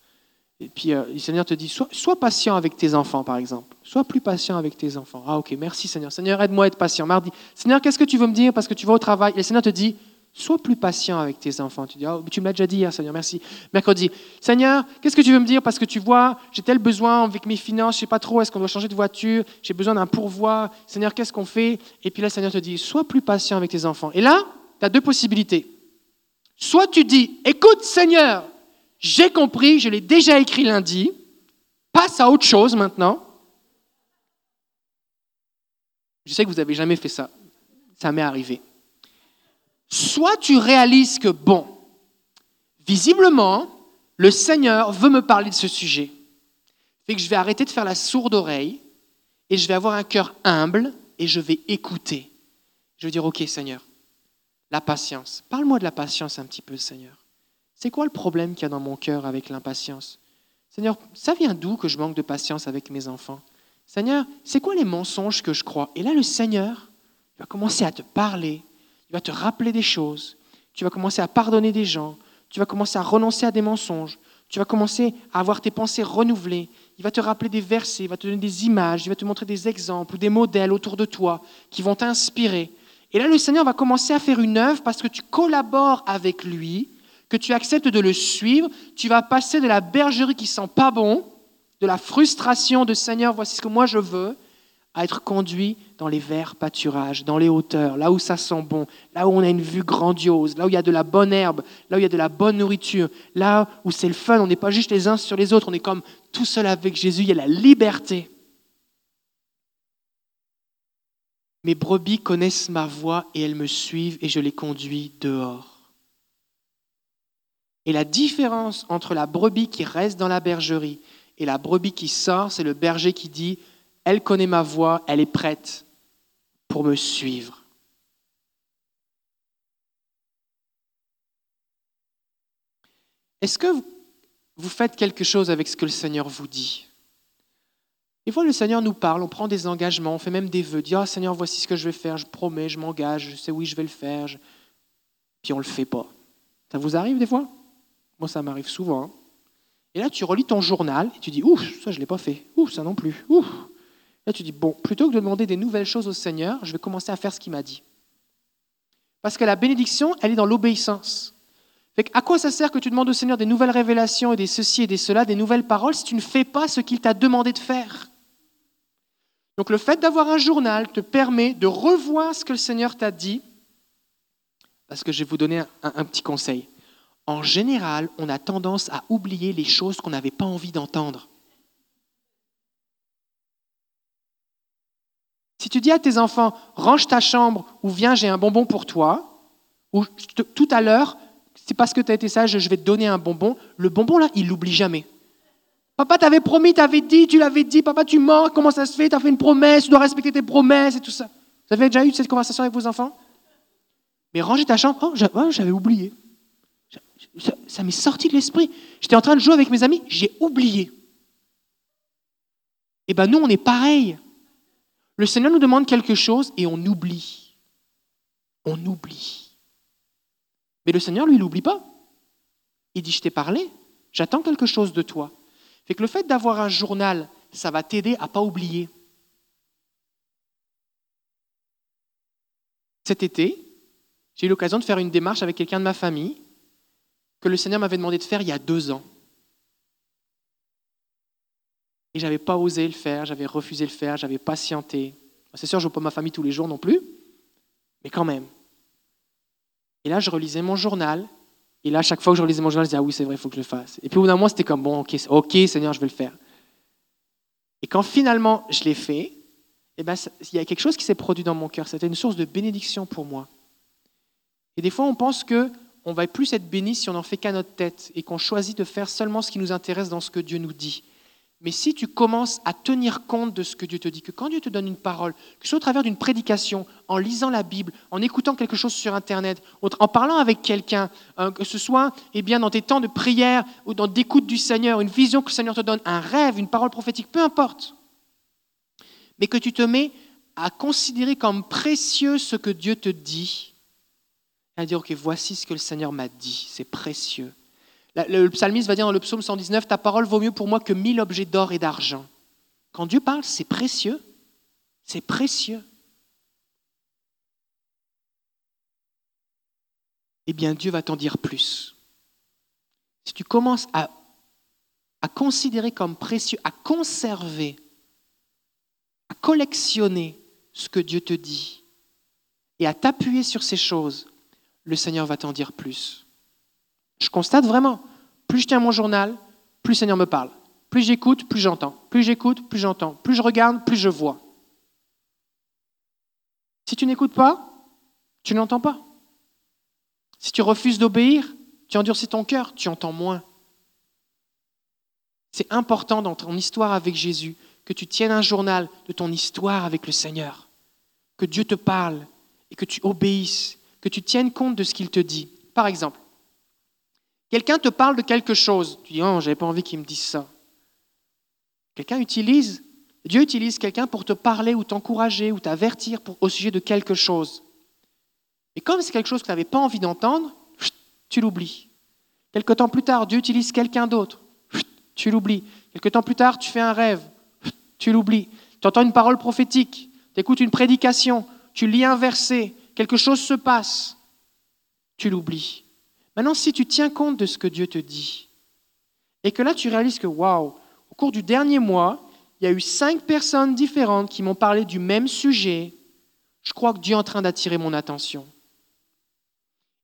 Et puis euh, le Seigneur te dit sois, patient avec tes enfants par exemple, sois plus patient avec tes enfants. Ah ok, merci Seigneur, Seigneur aide-moi à être patient. Mardi, Seigneur qu'est-ce que tu veux me dire parce que tu vas au travail? Et le Seigneur te dit Sois plus patient avec tes enfants. Tu dis, oh, tu me l'as déjà dit hier, Seigneur, merci. Mercredi, Seigneur, qu'est-ce que tu veux me dire Parce que tu vois, j'ai tel besoin avec mes finances, je sais pas trop, est-ce qu'on doit changer de voiture? J'ai besoin d'un pourvoi. Seigneur, qu'est-ce qu'on fait? Et puis là, le Seigneur te dit, sois plus patient avec tes enfants. Et là, tu as deux possibilités. Soit tu dis, écoute, Seigneur, j'ai compris, je l'ai déjà écrit lundi, passe à autre chose maintenant. Je sais que vous n'avez jamais fait ça. Ça m'est arrivé soit tu réalises que, bon, visiblement, le Seigneur veut me parler de ce sujet. Fait que je vais arrêter de faire la sourde oreille et je vais avoir un cœur humble et je vais écouter. Je vais dire, OK Seigneur, la patience. Parle-moi de la patience un petit peu, Seigneur. C'est quoi le problème qu'il y a dans mon cœur avec l'impatience? Seigneur, ça vient d'où que je manque de patience avec mes enfants? Seigneur, c'est quoi les mensonges que je crois? Et là, le Seigneur va commencer à te parler il va te rappeler des choses. Tu vas commencer à pardonner des gens. Tu vas commencer à renoncer à des mensonges. Tu vas commencer à avoir tes pensées renouvelées. Il va te rappeler des versets, il va te donner des images, il va te montrer des exemples ou des modèles autour de toi qui vont t'inspirer. Et là, le Seigneur va commencer à faire une œuvre parce que tu collabores avec lui, que tu acceptes de le suivre. Tu vas passer de la bergerie qui sent pas bon, de la frustration de Seigneur, voici ce que moi je veux, à être conduit dans les verts pâturages, dans les hauteurs, là où ça sent bon, là où on a une vue grandiose, là où il y a de la bonne herbe, là où il y a de la bonne nourriture, là où c'est le fun, on n'est pas juste les uns sur les autres, on est comme tout seul avec Jésus, il y a la liberté. Mes brebis connaissent ma voix et elles me suivent et je les conduis dehors. Et la différence entre la brebis qui reste dans la bergerie et la brebis qui sort, c'est le berger qui dit, elle connaît ma voix, elle est prête pour me suivre. Est-ce que vous faites quelque chose avec ce que le Seigneur vous dit? Des fois, le Seigneur nous parle, on prend des engagements, on fait même des vœux, dit Ah Seigneur, voici ce que je vais faire, je promets, je m'engage, je sais oui, je vais le faire. Puis on ne le fait pas. Ça vous arrive des fois? Moi, ça m'arrive souvent. Hein. Et là, tu relis ton journal et tu dis Ouf, ça, je ne l'ai pas fait. Ouf, ça non plus. Ouf. Là, tu dis Bon, plutôt que de demander des nouvelles choses au Seigneur, je vais commencer à faire ce qu'il m'a dit. Parce que la bénédiction, elle est dans l'obéissance. à quoi ça sert que tu demandes au Seigneur des nouvelles révélations et des ceci et des cela, des nouvelles paroles, si tu ne fais pas ce qu'il t'a demandé de faire? Donc le fait d'avoir un journal te permet de revoir ce que le Seigneur t'a dit, parce que je vais vous donner un petit conseil en général, on a tendance à oublier les choses qu'on n'avait pas envie d'entendre. Si tu dis à tes enfants, range ta chambre ou viens, j'ai un bonbon pour toi, ou tout à l'heure, c'est parce que tu as été sage, je vais te donner un bonbon, le bonbon là, il l'oublie jamais. Papa t'avait promis, t'avais dit, tu l'avais dit, papa tu mens, comment ça se fait, tu as fait une promesse, tu dois respecter tes promesses et tout ça. Vous avez déjà eu cette conversation avec vos enfants? Mais ranger ta chambre, oh, j'avais oublié ça, m'est sorti de l'esprit. J'étais en train de jouer avec mes amis, j'ai oublié. Eh bien, nous, on est pareil. Le Seigneur nous demande quelque chose et on oublie. On oublie. Mais le Seigneur, lui, il n'oublie pas. Il dit, je t'ai parlé, j'attends quelque chose de toi. Fait que le fait d'avoir un journal, ça va t'aider à ne pas oublier. Cet été, j'ai eu l'occasion de faire une démarche avec quelqu'un de ma famille que le Seigneur m'avait demandé de faire il y a deux ans. Et je n'avais pas osé le faire, j'avais refusé le faire, j'avais patienté. C'est sûr, je ne vois pas ma famille tous les jours non plus, mais quand même. Et là, je relisais mon journal, et là, chaque fois que je relisais mon journal, je disais, ah oui, c'est vrai, il faut que je le fasse. Et puis au bout d'un mois, c'était comme, bon, ok, ok, Seigneur, je vais le faire. Et quand finalement je l'ai fait, eh ben, il y a quelque chose qui s'est produit dans mon cœur. C'était une source de bénédiction pour moi. Et des fois, on pense que on va plus être béni si on n'en fait qu'à notre tête et qu'on choisit de faire seulement ce qui nous intéresse dans ce que Dieu nous dit. Mais si tu commences à tenir compte de ce que Dieu te dit, que quand Dieu te donne une parole, que ce soit au travers d'une prédication, en lisant la Bible, en écoutant quelque chose sur Internet, en parlant avec quelqu'un, euh, que ce soit eh bien, dans tes temps de prière ou dans d'écoute du Seigneur, une vision que le Seigneur te donne, un rêve, une parole prophétique, peu importe, mais que tu te mets à considérer comme précieux ce que Dieu te dit, à dire, OK, voici ce que le Seigneur m'a dit, c'est précieux. Le psalmiste va dire dans le psaume 119, Ta parole vaut mieux pour moi que mille objets d'or et d'argent. Quand Dieu parle, c'est précieux. C'est précieux. Eh bien, Dieu va t'en dire plus. Si tu commences à, à considérer comme précieux, à conserver, à collectionner ce que Dieu te dit et à t'appuyer sur ces choses, le Seigneur va t'en dire plus. Je constate vraiment, plus je tiens mon journal, plus le Seigneur me parle. Plus j'écoute, plus j'entends. Plus j'écoute, plus j'entends. Plus je regarde, plus je vois. Si tu n'écoutes pas, tu n'entends pas. Si tu refuses d'obéir, tu endurcis ton cœur, tu entends moins. C'est important dans ton histoire avec Jésus que tu tiennes un journal de ton histoire avec le Seigneur, que Dieu te parle et que tu obéisses que tu tiennes compte de ce qu'il te dit. Par exemple, quelqu'un te parle de quelque chose. Tu dis, oh, j'avais pas envie qu'il me dise ça. Quelqu'un utilise, Dieu utilise quelqu'un pour te parler ou t'encourager ou t'avertir au sujet de quelque chose. Et comme c'est quelque chose que tu n'avais pas envie d'entendre, tu l'oublies. Quelque temps plus tard, Dieu utilise quelqu'un d'autre. Tu l'oublies. Quelque temps plus tard, tu fais un rêve. Tu l'oublies. Tu entends une parole prophétique. Tu écoutes une prédication. Tu lis un verset quelque chose se passe, tu l'oublies. Maintenant, si tu tiens compte de ce que Dieu te dit, et que là tu réalises que, waouh, au cours du dernier mois, il y a eu cinq personnes différentes qui m'ont parlé du même sujet, je crois que Dieu est en train d'attirer mon attention.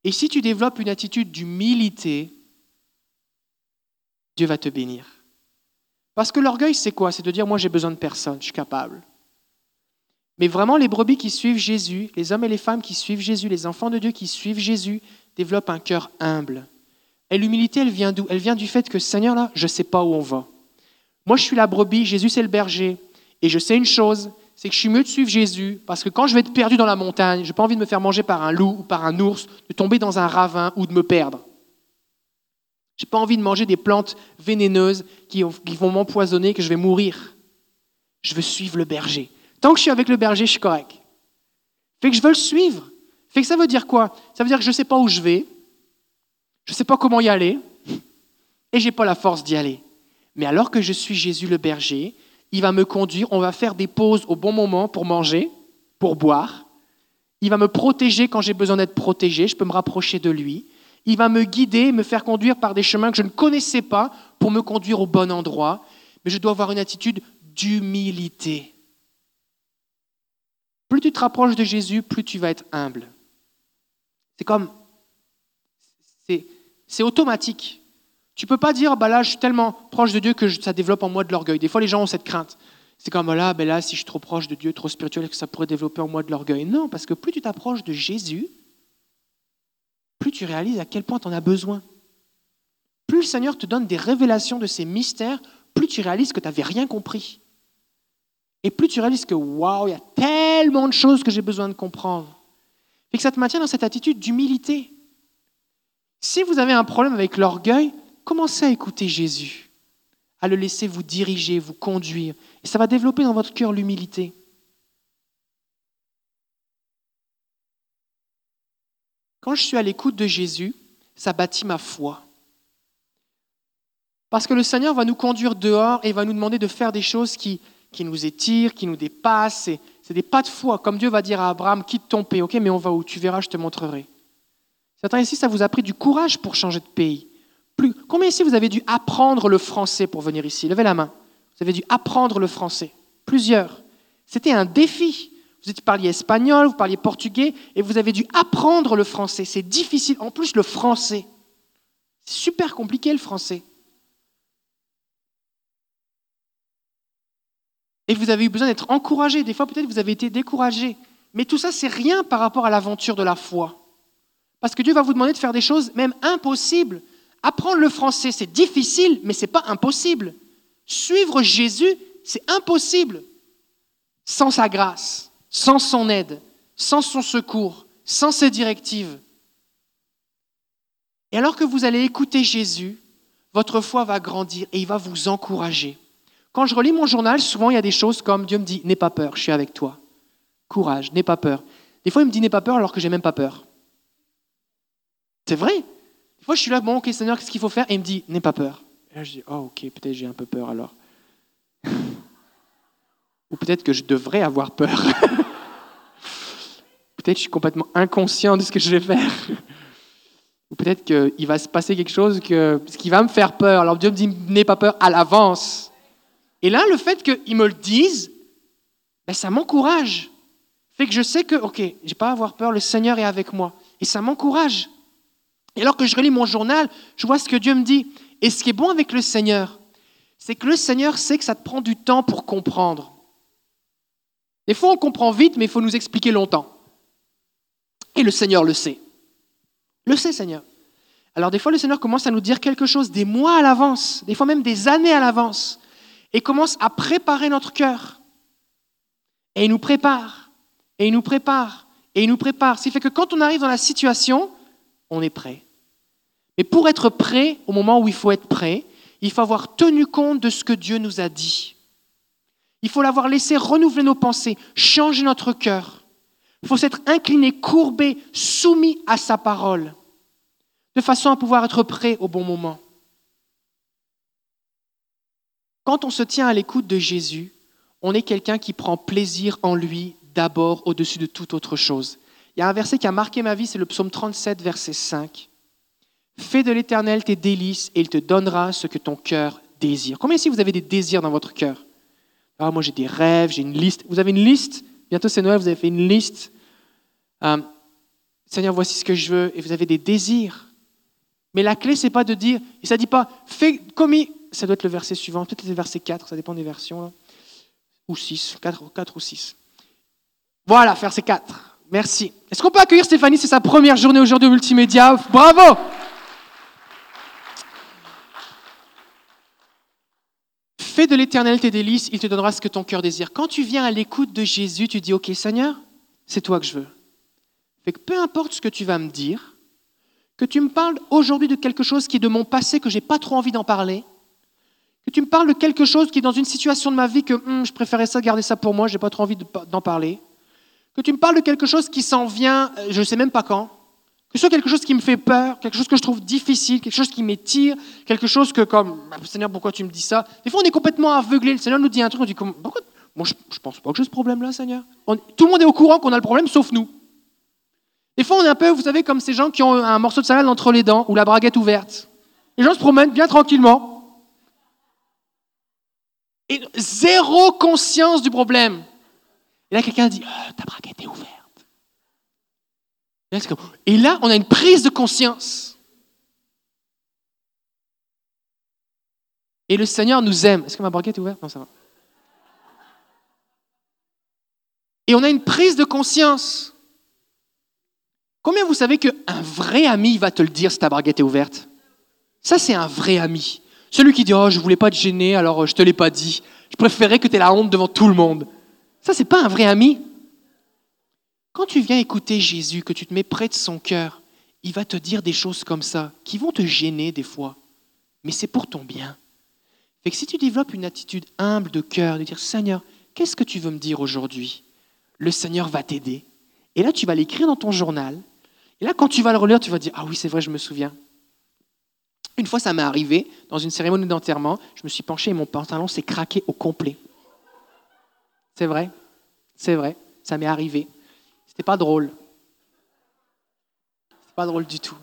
Et si tu développes une attitude d'humilité, Dieu va te bénir. Parce que l'orgueil, c'est quoi? C'est de dire, moi j'ai besoin de personne, je suis capable. Mais vraiment, les brebis qui suivent Jésus, les hommes et les femmes qui suivent Jésus, les enfants de Dieu qui suivent Jésus, développent un cœur humble. Et l'humilité, elle vient d'où? Elle vient du fait que, Seigneur, là, je ne sais pas où on va. Moi, je suis la brebis, Jésus, c'est le berger. Et je sais une chose, c'est que je suis mieux de suivre Jésus, parce que quand je vais être perdu dans la montagne, je n'ai pas envie de me faire manger par un loup ou par un ours, de tomber dans un ravin ou de me perdre. Je n'ai pas envie de manger des plantes vénéneuses qui, vont m'empoisonner, que je vais mourir. Je veux suivre le berger. Tant que je suis avec le berger, je suis correct. Fait que je veux le suivre. Fait que ça veut dire quoi? Ça veut dire que je ne sais pas où je vais, je ne sais pas comment y aller, et je n'ai pas la force d'y aller. Mais alors que je suis Jésus le berger, il va me conduire, on va faire des pauses au bon moment pour manger, pour boire. Il va me protéger quand j'ai besoin d'être protégé, je peux me rapprocher de lui. Il va me guider, me faire conduire par des chemins que je ne connaissais pas pour me conduire au bon endroit. Mais je dois avoir une attitude d'humilité. Plus tu te rapproches de Jésus, plus tu vas être humble. C'est comme, c'est automatique. Tu peux pas dire, bah là, je suis tellement proche de Dieu que ça développe en moi de l'orgueil. Des fois, les gens ont cette crainte. C'est comme, là, ben là, si je suis trop proche de Dieu, trop spirituel, que ça pourrait développer en moi de l'orgueil? Non, parce que plus tu t'approches de Jésus, plus tu réalises à quel point tu en as besoin. Plus le Seigneur te donne des révélations de ces mystères, plus tu réalises que tu n'avais rien compris. Et plus tu réalises que, waouh, il y a tellement de choses que j'ai besoin de comprendre. Et que ça te maintient dans cette attitude d'humilité. Si vous avez un problème avec l'orgueil, Commencez à écouter Jésus, à le laisser vous diriger, vous conduire. Et ça va développer dans votre cœur l'humilité. Quand je suis à l'écoute de Jésus, ça bâtit ma foi. Parce que le Seigneur va nous conduire dehors et va nous demander de faire des choses qui, qui nous étirent, qui nous dépassent. C'est des pas de foi. Comme Dieu va dire à Abraham, quitte ton pays. Ok, mais on va où? Tu verras, je te montrerai. Certains ici, ça vous a pris du courage pour changer de pays. Combien ici vous avez dû apprendre le français pour venir ici? Levez la main. Vous avez dû apprendre le français. Plusieurs. C'était un défi. Vous parliez espagnol, vous parliez portugais, et vous avez dû apprendre le français. C'est difficile. En plus, le français. C'est super compliqué le français. Et vous avez eu besoin d'être encouragé. Des fois, peut-être vous avez été découragé. Mais tout ça, c'est rien par rapport à l'aventure de la foi. Parce que Dieu va vous demander de faire des choses même impossibles. Apprendre le français, c'est difficile, mais ce n'est pas impossible. Suivre Jésus, c'est impossible. Sans sa grâce, sans son aide, sans son secours, sans ses directives. Et alors que vous allez écouter Jésus, votre foi va grandir et il va vous encourager. Quand je relis mon journal, souvent il y a des choses comme Dieu me dit N'aie pas peur, je suis avec toi. Courage, n'aie pas peur. Des fois, il me dit N'aie pas peur alors que j'ai même pas peur. C'est vrai. Moi, je suis là, bon, ok, Seigneur, qu'est-ce qu'il faut faire? Et il me dit, n'aie pas peur. Et là, je dis, oh, ok, peut-être j'ai un peu peur alors. <laughs> Ou peut-être que je devrais avoir peur. <laughs> peut-être je suis complètement inconscient de ce que je vais faire. <laughs> Ou peut-être qu'il va se passer quelque chose que, qui va me faire peur. Alors Dieu me dit, n'aie pas peur à l'avance. Et là, le fait qu'il me le dise, ben, ça m'encourage. Fait que je sais que, ok, j'ai pas à avoir peur, le Seigneur est avec moi. Et ça m'encourage. Et alors que je relis mon journal, je vois ce que Dieu me dit. Et ce qui est bon avec le Seigneur, c'est que le Seigneur sait que ça te prend du temps pour comprendre. Des fois, on comprend vite, mais il faut nous expliquer longtemps. Et le Seigneur le sait. Le sait, Seigneur. Alors des fois, le Seigneur commence à nous dire quelque chose des mois à l'avance, des fois même des années à l'avance, et commence à préparer notre cœur. Et il nous prépare, et il nous prépare, et il nous prépare. Ce qui fait que quand on arrive dans la situation, on est prêt. Mais pour être prêt au moment où il faut être prêt, il faut avoir tenu compte de ce que Dieu nous a dit. Il faut l'avoir laissé renouveler nos pensées, changer notre cœur. Il faut s'être incliné, courbé, soumis à sa parole, de façon à pouvoir être prêt au bon moment. Quand on se tient à l'écoute de Jésus, on est quelqu'un qui prend plaisir en lui d'abord au-dessus de toute autre chose. Il y a un verset qui a marqué ma vie, c'est le psaume 37, verset 5. Fais de l'Éternel tes délices et il te donnera ce que ton cœur désire. Combien ici vous avez des désirs dans votre cœur? Ah, moi j'ai des rêves, j'ai une liste. Vous avez une liste? Bientôt c'est Noël, vous avez fait une liste. Euh, Seigneur, voici ce que je veux. Et vous avez des désirs. Mais la clé, c'est pas de dire, et ça dit pas, fais comme il... Ça doit être le verset suivant, peut-être le verset 4, ça dépend des versions. Ou 6, 4, 4 ou 6. Voilà, verset 4. Merci. Est-ce qu'on peut accueillir Stéphanie? C'est sa première journée aujourd'hui au multimédia. Bravo Fais de l'éternel tes délices, il te donnera ce que ton cœur désire. Quand tu viens à l'écoute de Jésus, tu dis, OK Seigneur, c'est toi que je veux. Peu importe ce que tu vas me dire, que tu me parles aujourd'hui de quelque chose qui est de mon passé, que j'ai pas trop envie d'en parler, que tu me parles de quelque chose qui est dans une situation de ma vie que hum, je préférais garder ça pour moi, j'ai pas trop envie d'en parler, que tu me parles de quelque chose qui s'en vient, euh, je ne sais même pas quand, que ce soit quelque chose qui me fait peur, quelque chose que je trouve difficile, quelque chose qui m'étire, quelque chose que comme, bah, Seigneur, pourquoi tu me dis ça? Des fois, on est complètement aveuglé. Le Seigneur nous dit un truc, on dit, pourquoi Moi, je ne pense pas que j'ai ce problème-là, Seigneur. tout le monde est au courant qu'on a le problème, sauf nous. Des fois, on est un peu, vous savez, comme ces gens qui ont un morceau de salade entre les dents ou la braguette ouverte. Les gens se promènent bien tranquillement. Et zéro conscience du problème. Et là, quelqu'un dit, ah, ta braguette est ouverte. Et là, on a une prise de conscience. Et le Seigneur nous aime. Est-ce que ma braquette est ouverte? Non, ça va. Et on a une prise de conscience. Combien vous savez qu'un vrai ami va te le dire si ta braguette est ouverte? Ça, c'est un vrai ami. Celui qui dit Oh, je voulais pas te gêner, alors je te l'ai pas dit. Je préférais que tu aies la honte devant tout le monde. Ça, c'est pas un vrai ami. Quand tu viens écouter Jésus, que tu te mets près de son cœur, il va te dire des choses comme ça, qui vont te gêner des fois, mais c'est pour ton bien. Fait que si tu développes une attitude humble de cœur, de dire Seigneur, qu'est-ce que tu veux me dire aujourd'hui? Le Seigneur va t'aider. Et là, tu vas l'écrire dans ton journal. Et là, quand tu vas le relire, tu vas dire Ah oui, c'est vrai, je me souviens. Une fois, ça m'est arrivé, dans une cérémonie d'enterrement, je me suis penché et mon pantalon s'est craqué au complet. C'est vrai, c'est vrai, ça m'est arrivé. C'était pas drôle. C'était pas drôle du tout.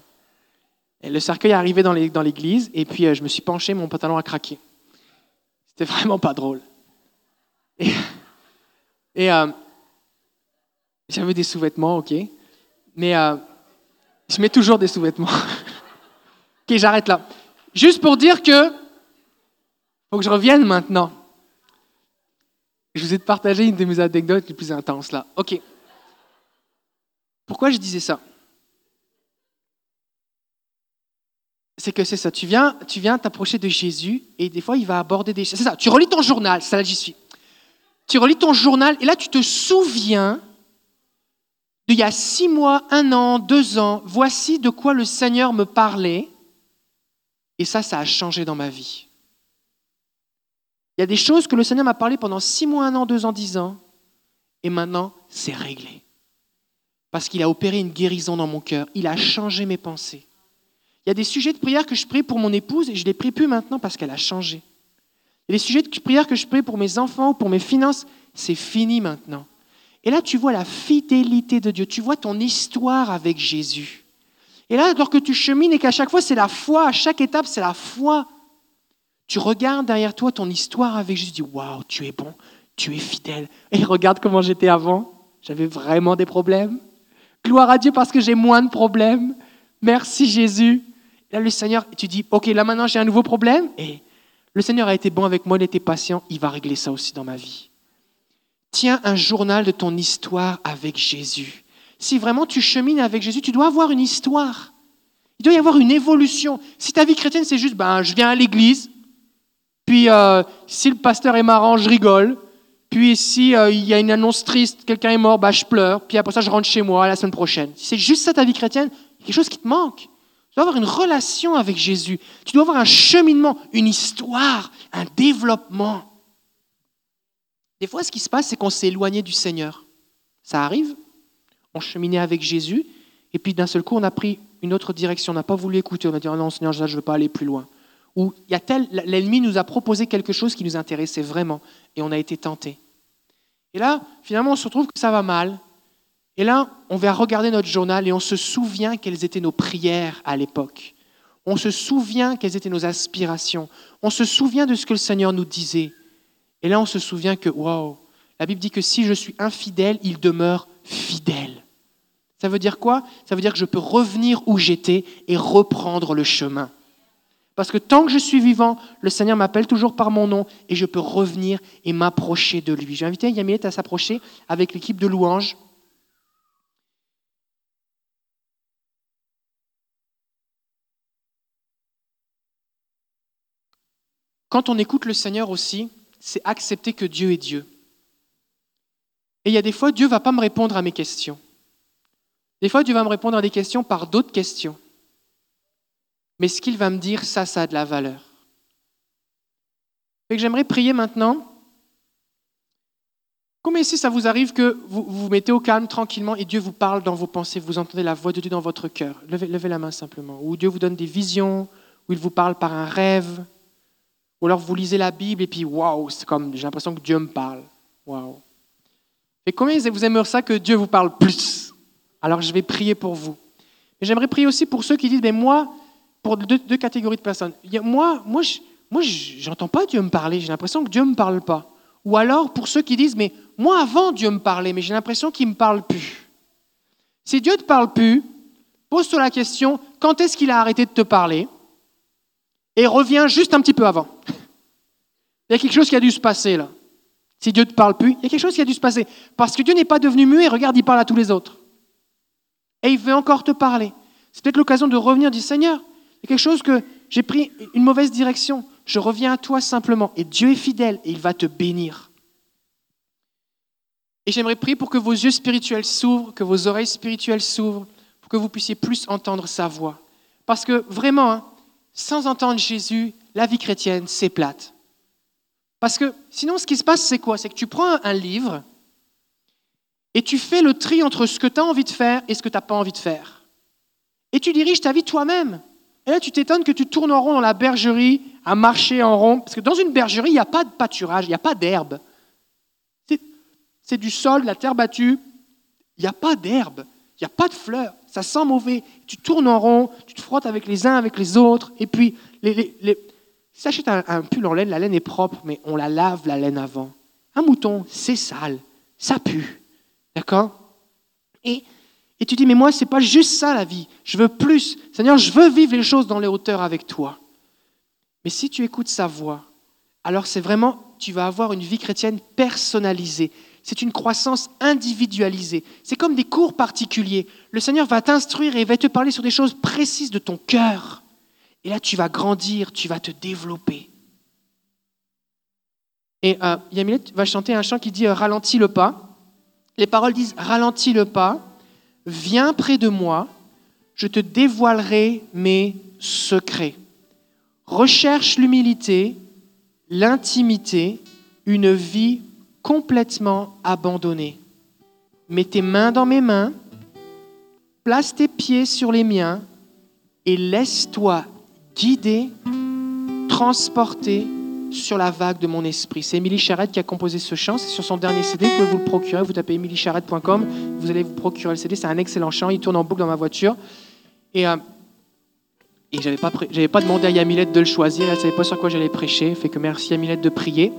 Et le cercueil est arrivé dans l'église et puis euh, je me suis penché, mon pantalon a craqué. C'était vraiment pas drôle. Et, euh, j'avais des sous-vêtements, ok. Mais euh, je mets toujours des sous-vêtements. <laughs> ok, j'arrête là. Juste pour dire que faut que je revienne maintenant. Je vous ai partagé une de mes anecdotes les plus intenses là. Ok. Pourquoi je disais ça? C'est que c'est ça, tu viens tu viens t'approcher de Jésus et des fois il va aborder des choses. C'est ça, tu relis ton journal, c'est là j'y suis. Tu relis ton journal et là tu te souviens d'il y a six mois, un an, deux ans, voici de quoi le Seigneur me parlait et ça, ça a changé dans ma vie. Il y a des choses que le Seigneur m'a parlé pendant six mois, un an, deux ans, dix ans et maintenant c'est réglé parce qu'il a opéré une guérison dans mon cœur. Il a changé mes pensées. Il y a des sujets de prière que je prie pour mon épouse et je ne les prie plus maintenant parce qu'elle a changé. Il y a des sujets de prière que je prie pour mes enfants ou pour mes finances. C'est fini maintenant. Et là, tu vois la fidélité de Dieu. Tu vois ton histoire avec Jésus. Et là, alors que tu chemines et qu'à chaque fois, c'est la foi, à chaque étape, c'est la foi. Tu regardes derrière toi ton histoire avec Jésus. Tu dis, waouh, tu es bon, tu es fidèle. Et regarde comment j'étais avant. J'avais vraiment des problèmes. Gloire à Dieu parce que j'ai moins de problèmes. Merci Jésus. là, le Seigneur, tu dis, OK, là maintenant j'ai un nouveau problème. Et le Seigneur a été bon avec moi, il était patient, il va régler ça aussi dans ma vie. Tiens un journal de ton histoire avec Jésus. Si vraiment tu chemines avec Jésus, tu dois avoir une histoire. Il doit y avoir une évolution. Si ta vie chrétienne, c'est juste, ben, je viens à l'église, puis euh, si le pasteur est marrant, je rigole, puis si euh, il y a une annonce triste, quelqu'un est mort, bah, je pleure. Puis après ça, je rentre chez moi la semaine prochaine. Si c'est juste ça ta vie chrétienne, il y a quelque chose qui te manque. Tu dois avoir une relation avec Jésus. Tu dois avoir un cheminement, une histoire, un développement. Des fois, ce qui se passe, c'est qu'on s'est éloigné du Seigneur. Ça arrive. On cheminait avec Jésus, et puis d'un seul coup, on a pris une autre direction. On n'a pas voulu écouter. On a dit oh non, Seigneur, je ne veux pas aller plus loin. Ou l'ennemi nous a proposé quelque chose qui nous intéressait vraiment, et on a été tenté. Et là, finalement, on se retrouve que ça va mal. Et là, on va regarder notre journal et on se souvient quelles étaient nos prières à l'époque. On se souvient quelles étaient nos aspirations. On se souvient de ce que le Seigneur nous disait. Et là, on se souvient que, waouh, la Bible dit que si je suis infidèle, il demeure fidèle. Ça veut dire quoi? Ça veut dire que je peux revenir où j'étais et reprendre le chemin. Parce que tant que je suis vivant, le Seigneur m'appelle toujours par mon nom et je peux revenir et m'approcher de lui. J'ai invité Yamilet à s'approcher avec l'équipe de louanges. Quand on écoute le Seigneur aussi, c'est accepter que Dieu est Dieu. Et il y a des fois, Dieu ne va pas me répondre à mes questions. Des fois, Dieu va me répondre à des questions par d'autres questions. Mais ce qu'il va me dire, ça, ça a de la valeur. Et que j'aimerais prier maintenant. Combien ici ça vous arrive que vous vous mettez au calme tranquillement et Dieu vous parle dans vos pensées, vous entendez la voix de Dieu dans votre cœur levez, levez la main simplement. Ou Dieu vous donne des visions, ou il vous parle par un rêve, ou alors vous lisez la Bible et puis waouh, c'est comme j'ai l'impression que Dieu me parle. Waouh. Et combien vous aimeriez ça que Dieu vous parle plus? Alors je vais prier pour vous. Mais j'aimerais prier aussi pour ceux qui disent, mais moi, pour deux, catégories de personnes. Moi, moi, je, moi, j'entends pas Dieu me parler. J'ai l'impression que Dieu me parle pas. Ou alors pour ceux qui disent, mais moi avant Dieu me parlait, mais j'ai l'impression qu'il me parle plus. Si Dieu te parle plus, pose-toi la question, quand est-ce qu'il a arrêté de te parler? Et reviens juste un petit peu avant. Il y a quelque chose qui a dû se passer là. Si Dieu ne te parle plus, il y a quelque chose qui a dû se passer. Parce que Dieu n'est pas devenu muet, regarde, il parle à tous les autres. Et il veut encore te parler. C'est peut-être l'occasion de revenir, dire Seigneur, il y a quelque chose que j'ai pris une mauvaise direction. Je reviens à toi simplement. Et Dieu est fidèle et il va te bénir. Et j'aimerais prier pour que vos yeux spirituels s'ouvrent, que vos oreilles spirituelles s'ouvrent, pour que vous puissiez plus entendre sa voix. Parce que vraiment, hein, sans entendre Jésus, la vie chrétienne, c'est plate. Parce que sinon, ce qui se passe, c'est quoi? C'est que tu prends un livre et tu fais le tri entre ce que tu as envie de faire et ce que tu n'as pas envie de faire. Et tu diriges ta vie toi-même. Et là, tu t'étonnes que tu tournes en rond dans la bergerie, à marcher en rond. Parce que dans une bergerie, il n'y a pas de pâturage, il n'y a pas d'herbe. C'est du sol, de la terre battue. Il n'y a pas d'herbe, il n'y a pas de fleurs. Ça sent mauvais. Tu tournes en rond, tu te frottes avec les uns, avec les autres. Et puis, les, les achètes un, pull en laine, la laine est propre, mais on la lave la laine avant. Un mouton, c'est sale, ça pue. D'accord? Et, et tu dis, mais moi, ce n'est pas juste ça la vie. Je veux plus. Seigneur, je veux vivre les choses dans les hauteurs avec toi. Mais si tu écoutes sa voix, alors c'est vraiment, tu vas avoir une vie chrétienne personnalisée. C'est une croissance individualisée. C'est comme des cours particuliers. Le Seigneur va t'instruire et va te parler sur des choses précises de ton cœur. Et là, tu vas grandir, tu vas te développer. Et euh, va chanter un chant qui dit euh, Ralentis le pas. Les paroles disent Ralentis le pas, viens près de moi, je te dévoilerai mes secrets. Recherche l'humilité, l'intimité, une vie complètement abandonnée. Mets tes mains dans mes mains, place tes pieds sur les miens et laisse-toi guidé, transporté sur la vague de mon esprit. C'est Émilie Charrette qui a composé ce chant. C'est sur son dernier CD. Vous pouvez vous le procurer. Vous tapez emilycharrette.com. Vous allez vous procurer le CD. C'est un excellent chant. Il tourne en boucle dans ma voiture. Et, euh, et je n'avais pas, pas demandé à Yamilette de le choisir. Elle savait pas sur quoi j'allais prêcher. Fait que merci Yamilette de prier.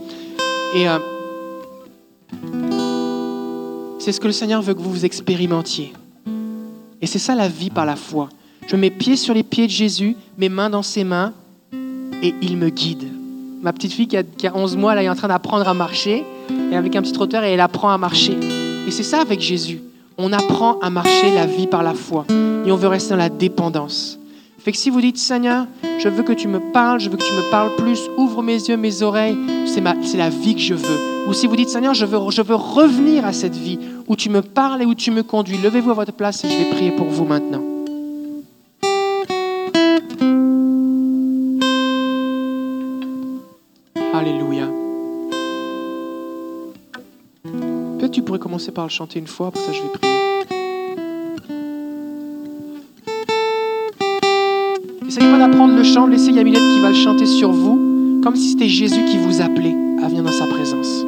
Et euh, c'est ce que le Seigneur veut que vous vous expérimentiez. Et c'est ça la vie par la foi. Je mets pieds sur les pieds de Jésus, mes mains dans ses mains, et il me guide. Ma petite fille qui a, 11 mois, elle est en train d'apprendre à marcher, et avec un petit trotteur, et elle apprend à marcher. Et c'est ça avec Jésus. On apprend à marcher la vie par la foi, et on veut rester dans la dépendance. Fait que si vous dites, Seigneur, je veux que tu me parles, je veux que tu me parles plus, ouvre mes yeux, mes oreilles, c'est, la vie que je veux. Ou si vous dites, Seigneur, je veux, je veux revenir à cette vie où tu me parles et où tu me conduis, levez-vous à votre place et je vais prier pour vous maintenant. Commencer par le chanter une fois, pour ça je vais prier. Essayez pas d'apprendre le chant, laissez Yamilette qui va le chanter sur vous, comme si c'était Jésus qui vous appelait à venir dans sa présence.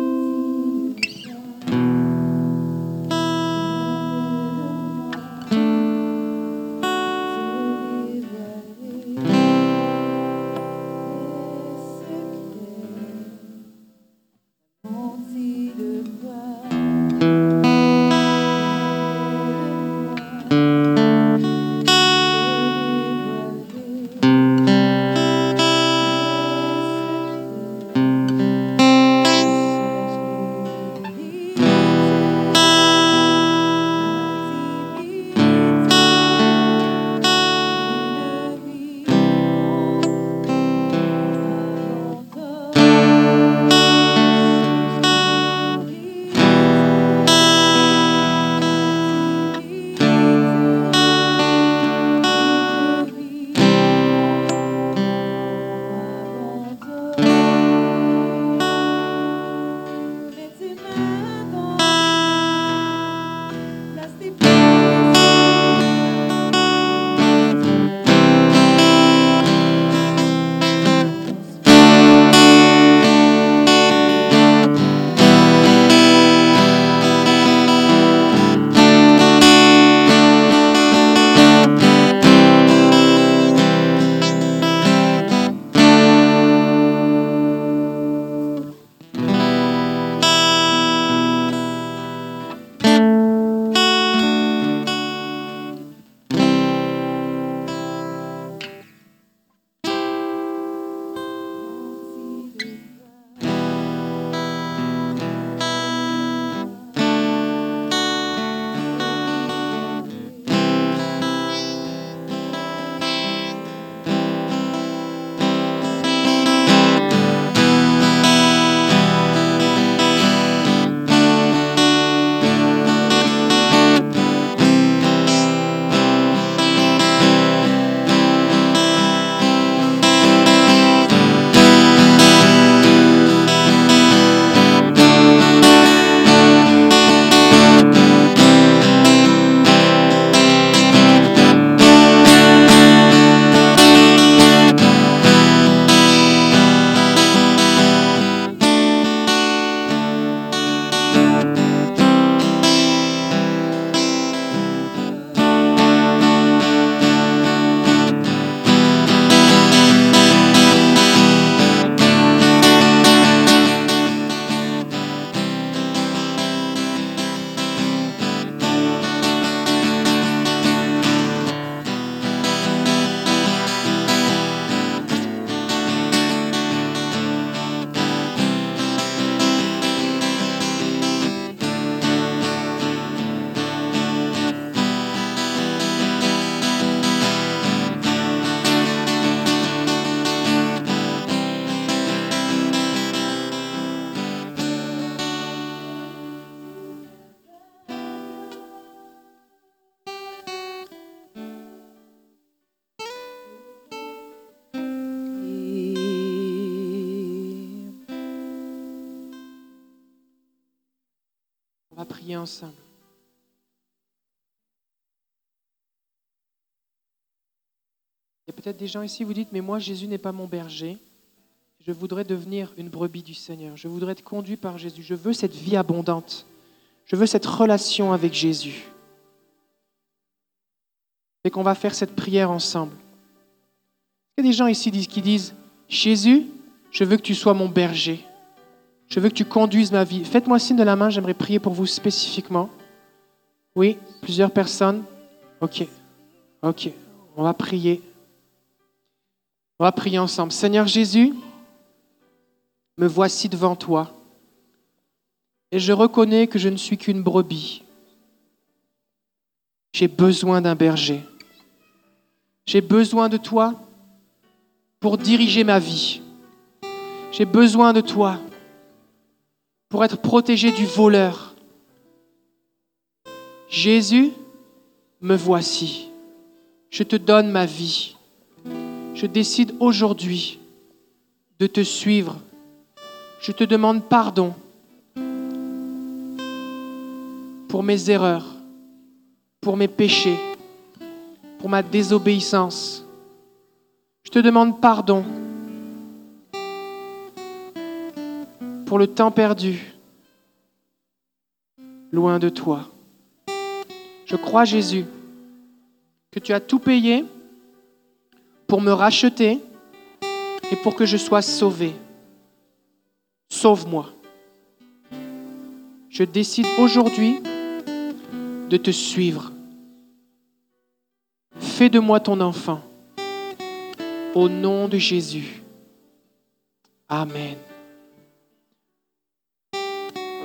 Ensemble. Il y a peut-être des gens ici, vous dites, mais moi, Jésus n'est pas mon berger. Je voudrais devenir une brebis du Seigneur. Je voudrais être conduit par Jésus. Je veux cette vie abondante. Je veux cette relation avec Jésus. Et qu'on va faire cette prière ensemble. Il y a des gens ici qui disent, Jésus, je veux que tu sois mon berger. Je veux que tu conduises ma vie. Faites-moi signe de la main, j'aimerais prier pour vous spécifiquement. Oui, plusieurs personnes. Ok, ok, on va prier. On va prier ensemble. Seigneur Jésus, me voici devant toi. Et je reconnais que je ne suis qu'une brebis. J'ai besoin d'un berger. J'ai besoin de toi pour diriger ma vie. J'ai besoin de toi pour être protégé du voleur. Jésus, me voici. Je te donne ma vie. Je décide aujourd'hui de te suivre. Je te demande pardon pour mes erreurs, pour mes péchés, pour ma désobéissance. Je te demande pardon pour le temps perdu loin de toi. Je crois, Jésus, que tu as tout payé pour me racheter et pour que je sois sauvé. Sauve-moi. Je décide aujourd'hui de te suivre. Fais de moi ton enfant. Au nom de Jésus. Amen.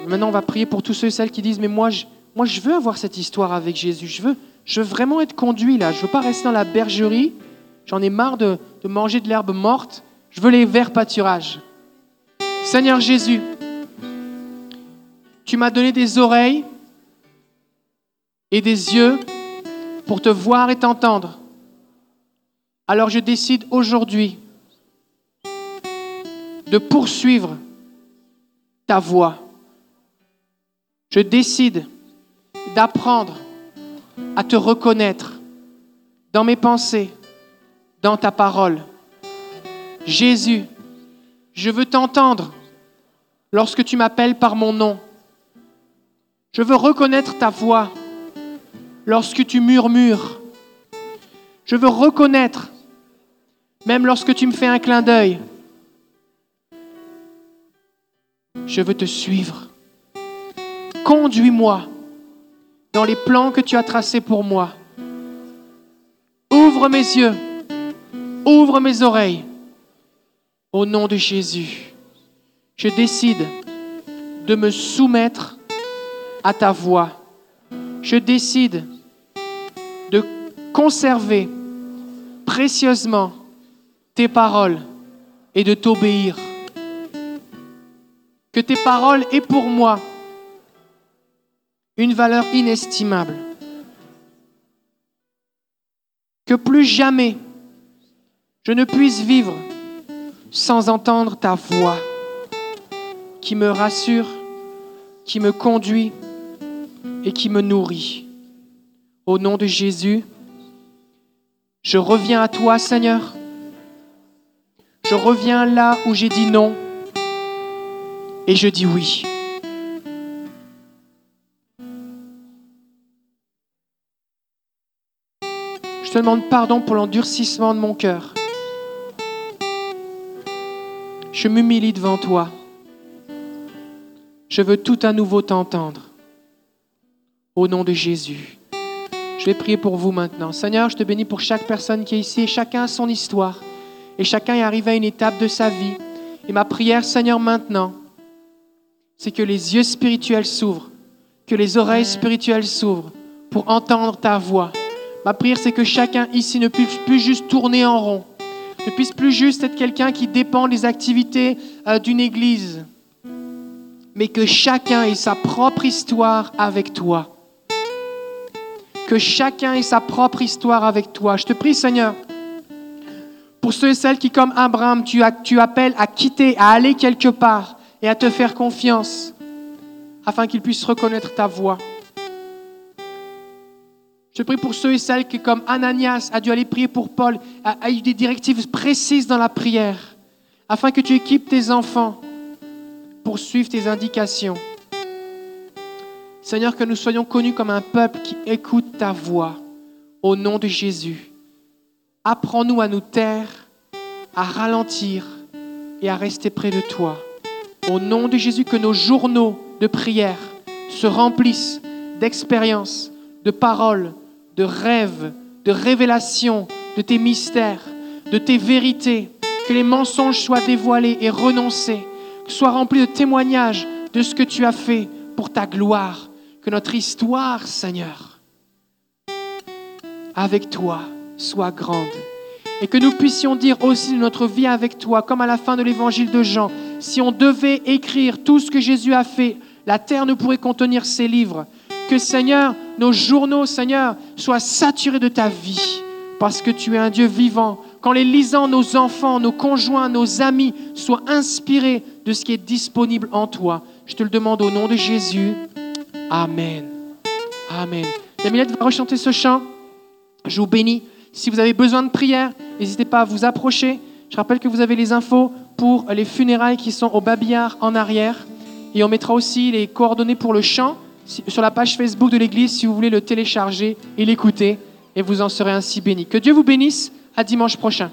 Maintenant, on va prier pour tous ceux et celles qui disent, mais moi, je, moi, je veux avoir cette histoire avec Jésus. Je veux, je veux vraiment être conduit là. Je veux pas rester dans la bergerie. J'en ai marre de, de manger de l'herbe morte. Je veux les verts pâturages. Seigneur Jésus, tu m'as donné des oreilles et des yeux pour te voir et t'entendre. Alors je décide aujourd'hui de poursuivre ta voix. Je décide d'apprendre à te reconnaître dans mes pensées, dans ta parole. Jésus, je veux t'entendre lorsque tu m'appelles par mon nom. Je veux reconnaître ta voix lorsque tu murmures. Je veux reconnaître, même lorsque tu me fais un clin d'œil. Je veux te suivre. Conduis-moi dans les plans que tu as tracés pour moi. Ouvre mes yeux, ouvre mes oreilles. Au nom de Jésus, je décide de me soumettre à ta voix. Je décide de conserver précieusement tes paroles et de t'obéir. Que tes paroles aient pour moi une valeur inestimable. Que plus jamais je ne puisse vivre sans entendre ta voix qui me rassure, qui me conduit et qui me nourrit. Au nom de Jésus, je reviens à toi, Seigneur. Je reviens là où j'ai dit non et je dis oui. Te demande pardon pour l'endurcissement de mon cœur. Je m'humilie devant toi. Je veux tout à nouveau t'entendre. Au nom de Jésus. Je vais prier pour vous maintenant. Seigneur, je te bénis pour chaque personne qui est ici. Chacun a son histoire. Et chacun est arrivé à une étape de sa vie. Et ma prière, Seigneur, maintenant, c'est que les yeux spirituels s'ouvrent, que les oreilles spirituelles s'ouvrent pour entendre ta voix Ma prière, c'est que chacun ici ne puisse plus juste tourner en rond, ne puisse plus juste être quelqu'un qui dépend des activités euh, d'une église, mais que chacun ait sa propre histoire avec toi. Que chacun ait sa propre histoire avec toi. Je te prie, Seigneur, pour ceux et celles qui, comme Abraham, tu, tu appelles à quitter, à aller quelque part et à te faire confiance. afin qu'ils puissent reconnaître ta voix. Je prie pour ceux et celles qui, comme Ananias, a dû aller prier pour Paul, a, a eu des directives précises dans la prière, afin que tu équipes tes enfants pour suivre tes indications. Seigneur, que nous soyons connus comme un peuple qui écoute ta voix. Au nom de Jésus, apprends-nous à nous taire, à ralentir et à rester près de toi. Au nom de Jésus, que nos journaux de prière se remplissent d'expériences, de paroles, de rêves, de révélations de tes mystères, de tes vérités, que les mensonges soient dévoilés et renoncés, que soient remplis de témoignages de ce que tu as fait pour ta gloire, que notre histoire, Seigneur, avec toi, soit grande. Et que nous puissions dire aussi de notre vie avec toi, comme à la fin de l'évangile de Jean, si on devait écrire tout ce que Jésus a fait, la terre ne pourrait contenir ses livres. Seigneur, nos journaux, Seigneur, soient saturés de ta vie, parce que tu es un Dieu vivant. Quand les lisant, nos enfants, nos conjoints, nos amis soient inspirés de ce qui est disponible en toi. Je te le demande au nom de Jésus. Amen. Amen. Jamilette va rechanter ce chant. Je vous bénis. Si vous avez besoin de prière, n'hésitez pas à vous approcher. Je rappelle que vous avez les infos pour les funérailles qui sont au babillard en arrière. Et on mettra aussi les coordonnées pour le chant sur la page Facebook de l'Église si vous voulez le télécharger et l'écouter. Et vous en serez ainsi bénis. Que Dieu vous bénisse. À dimanche prochain.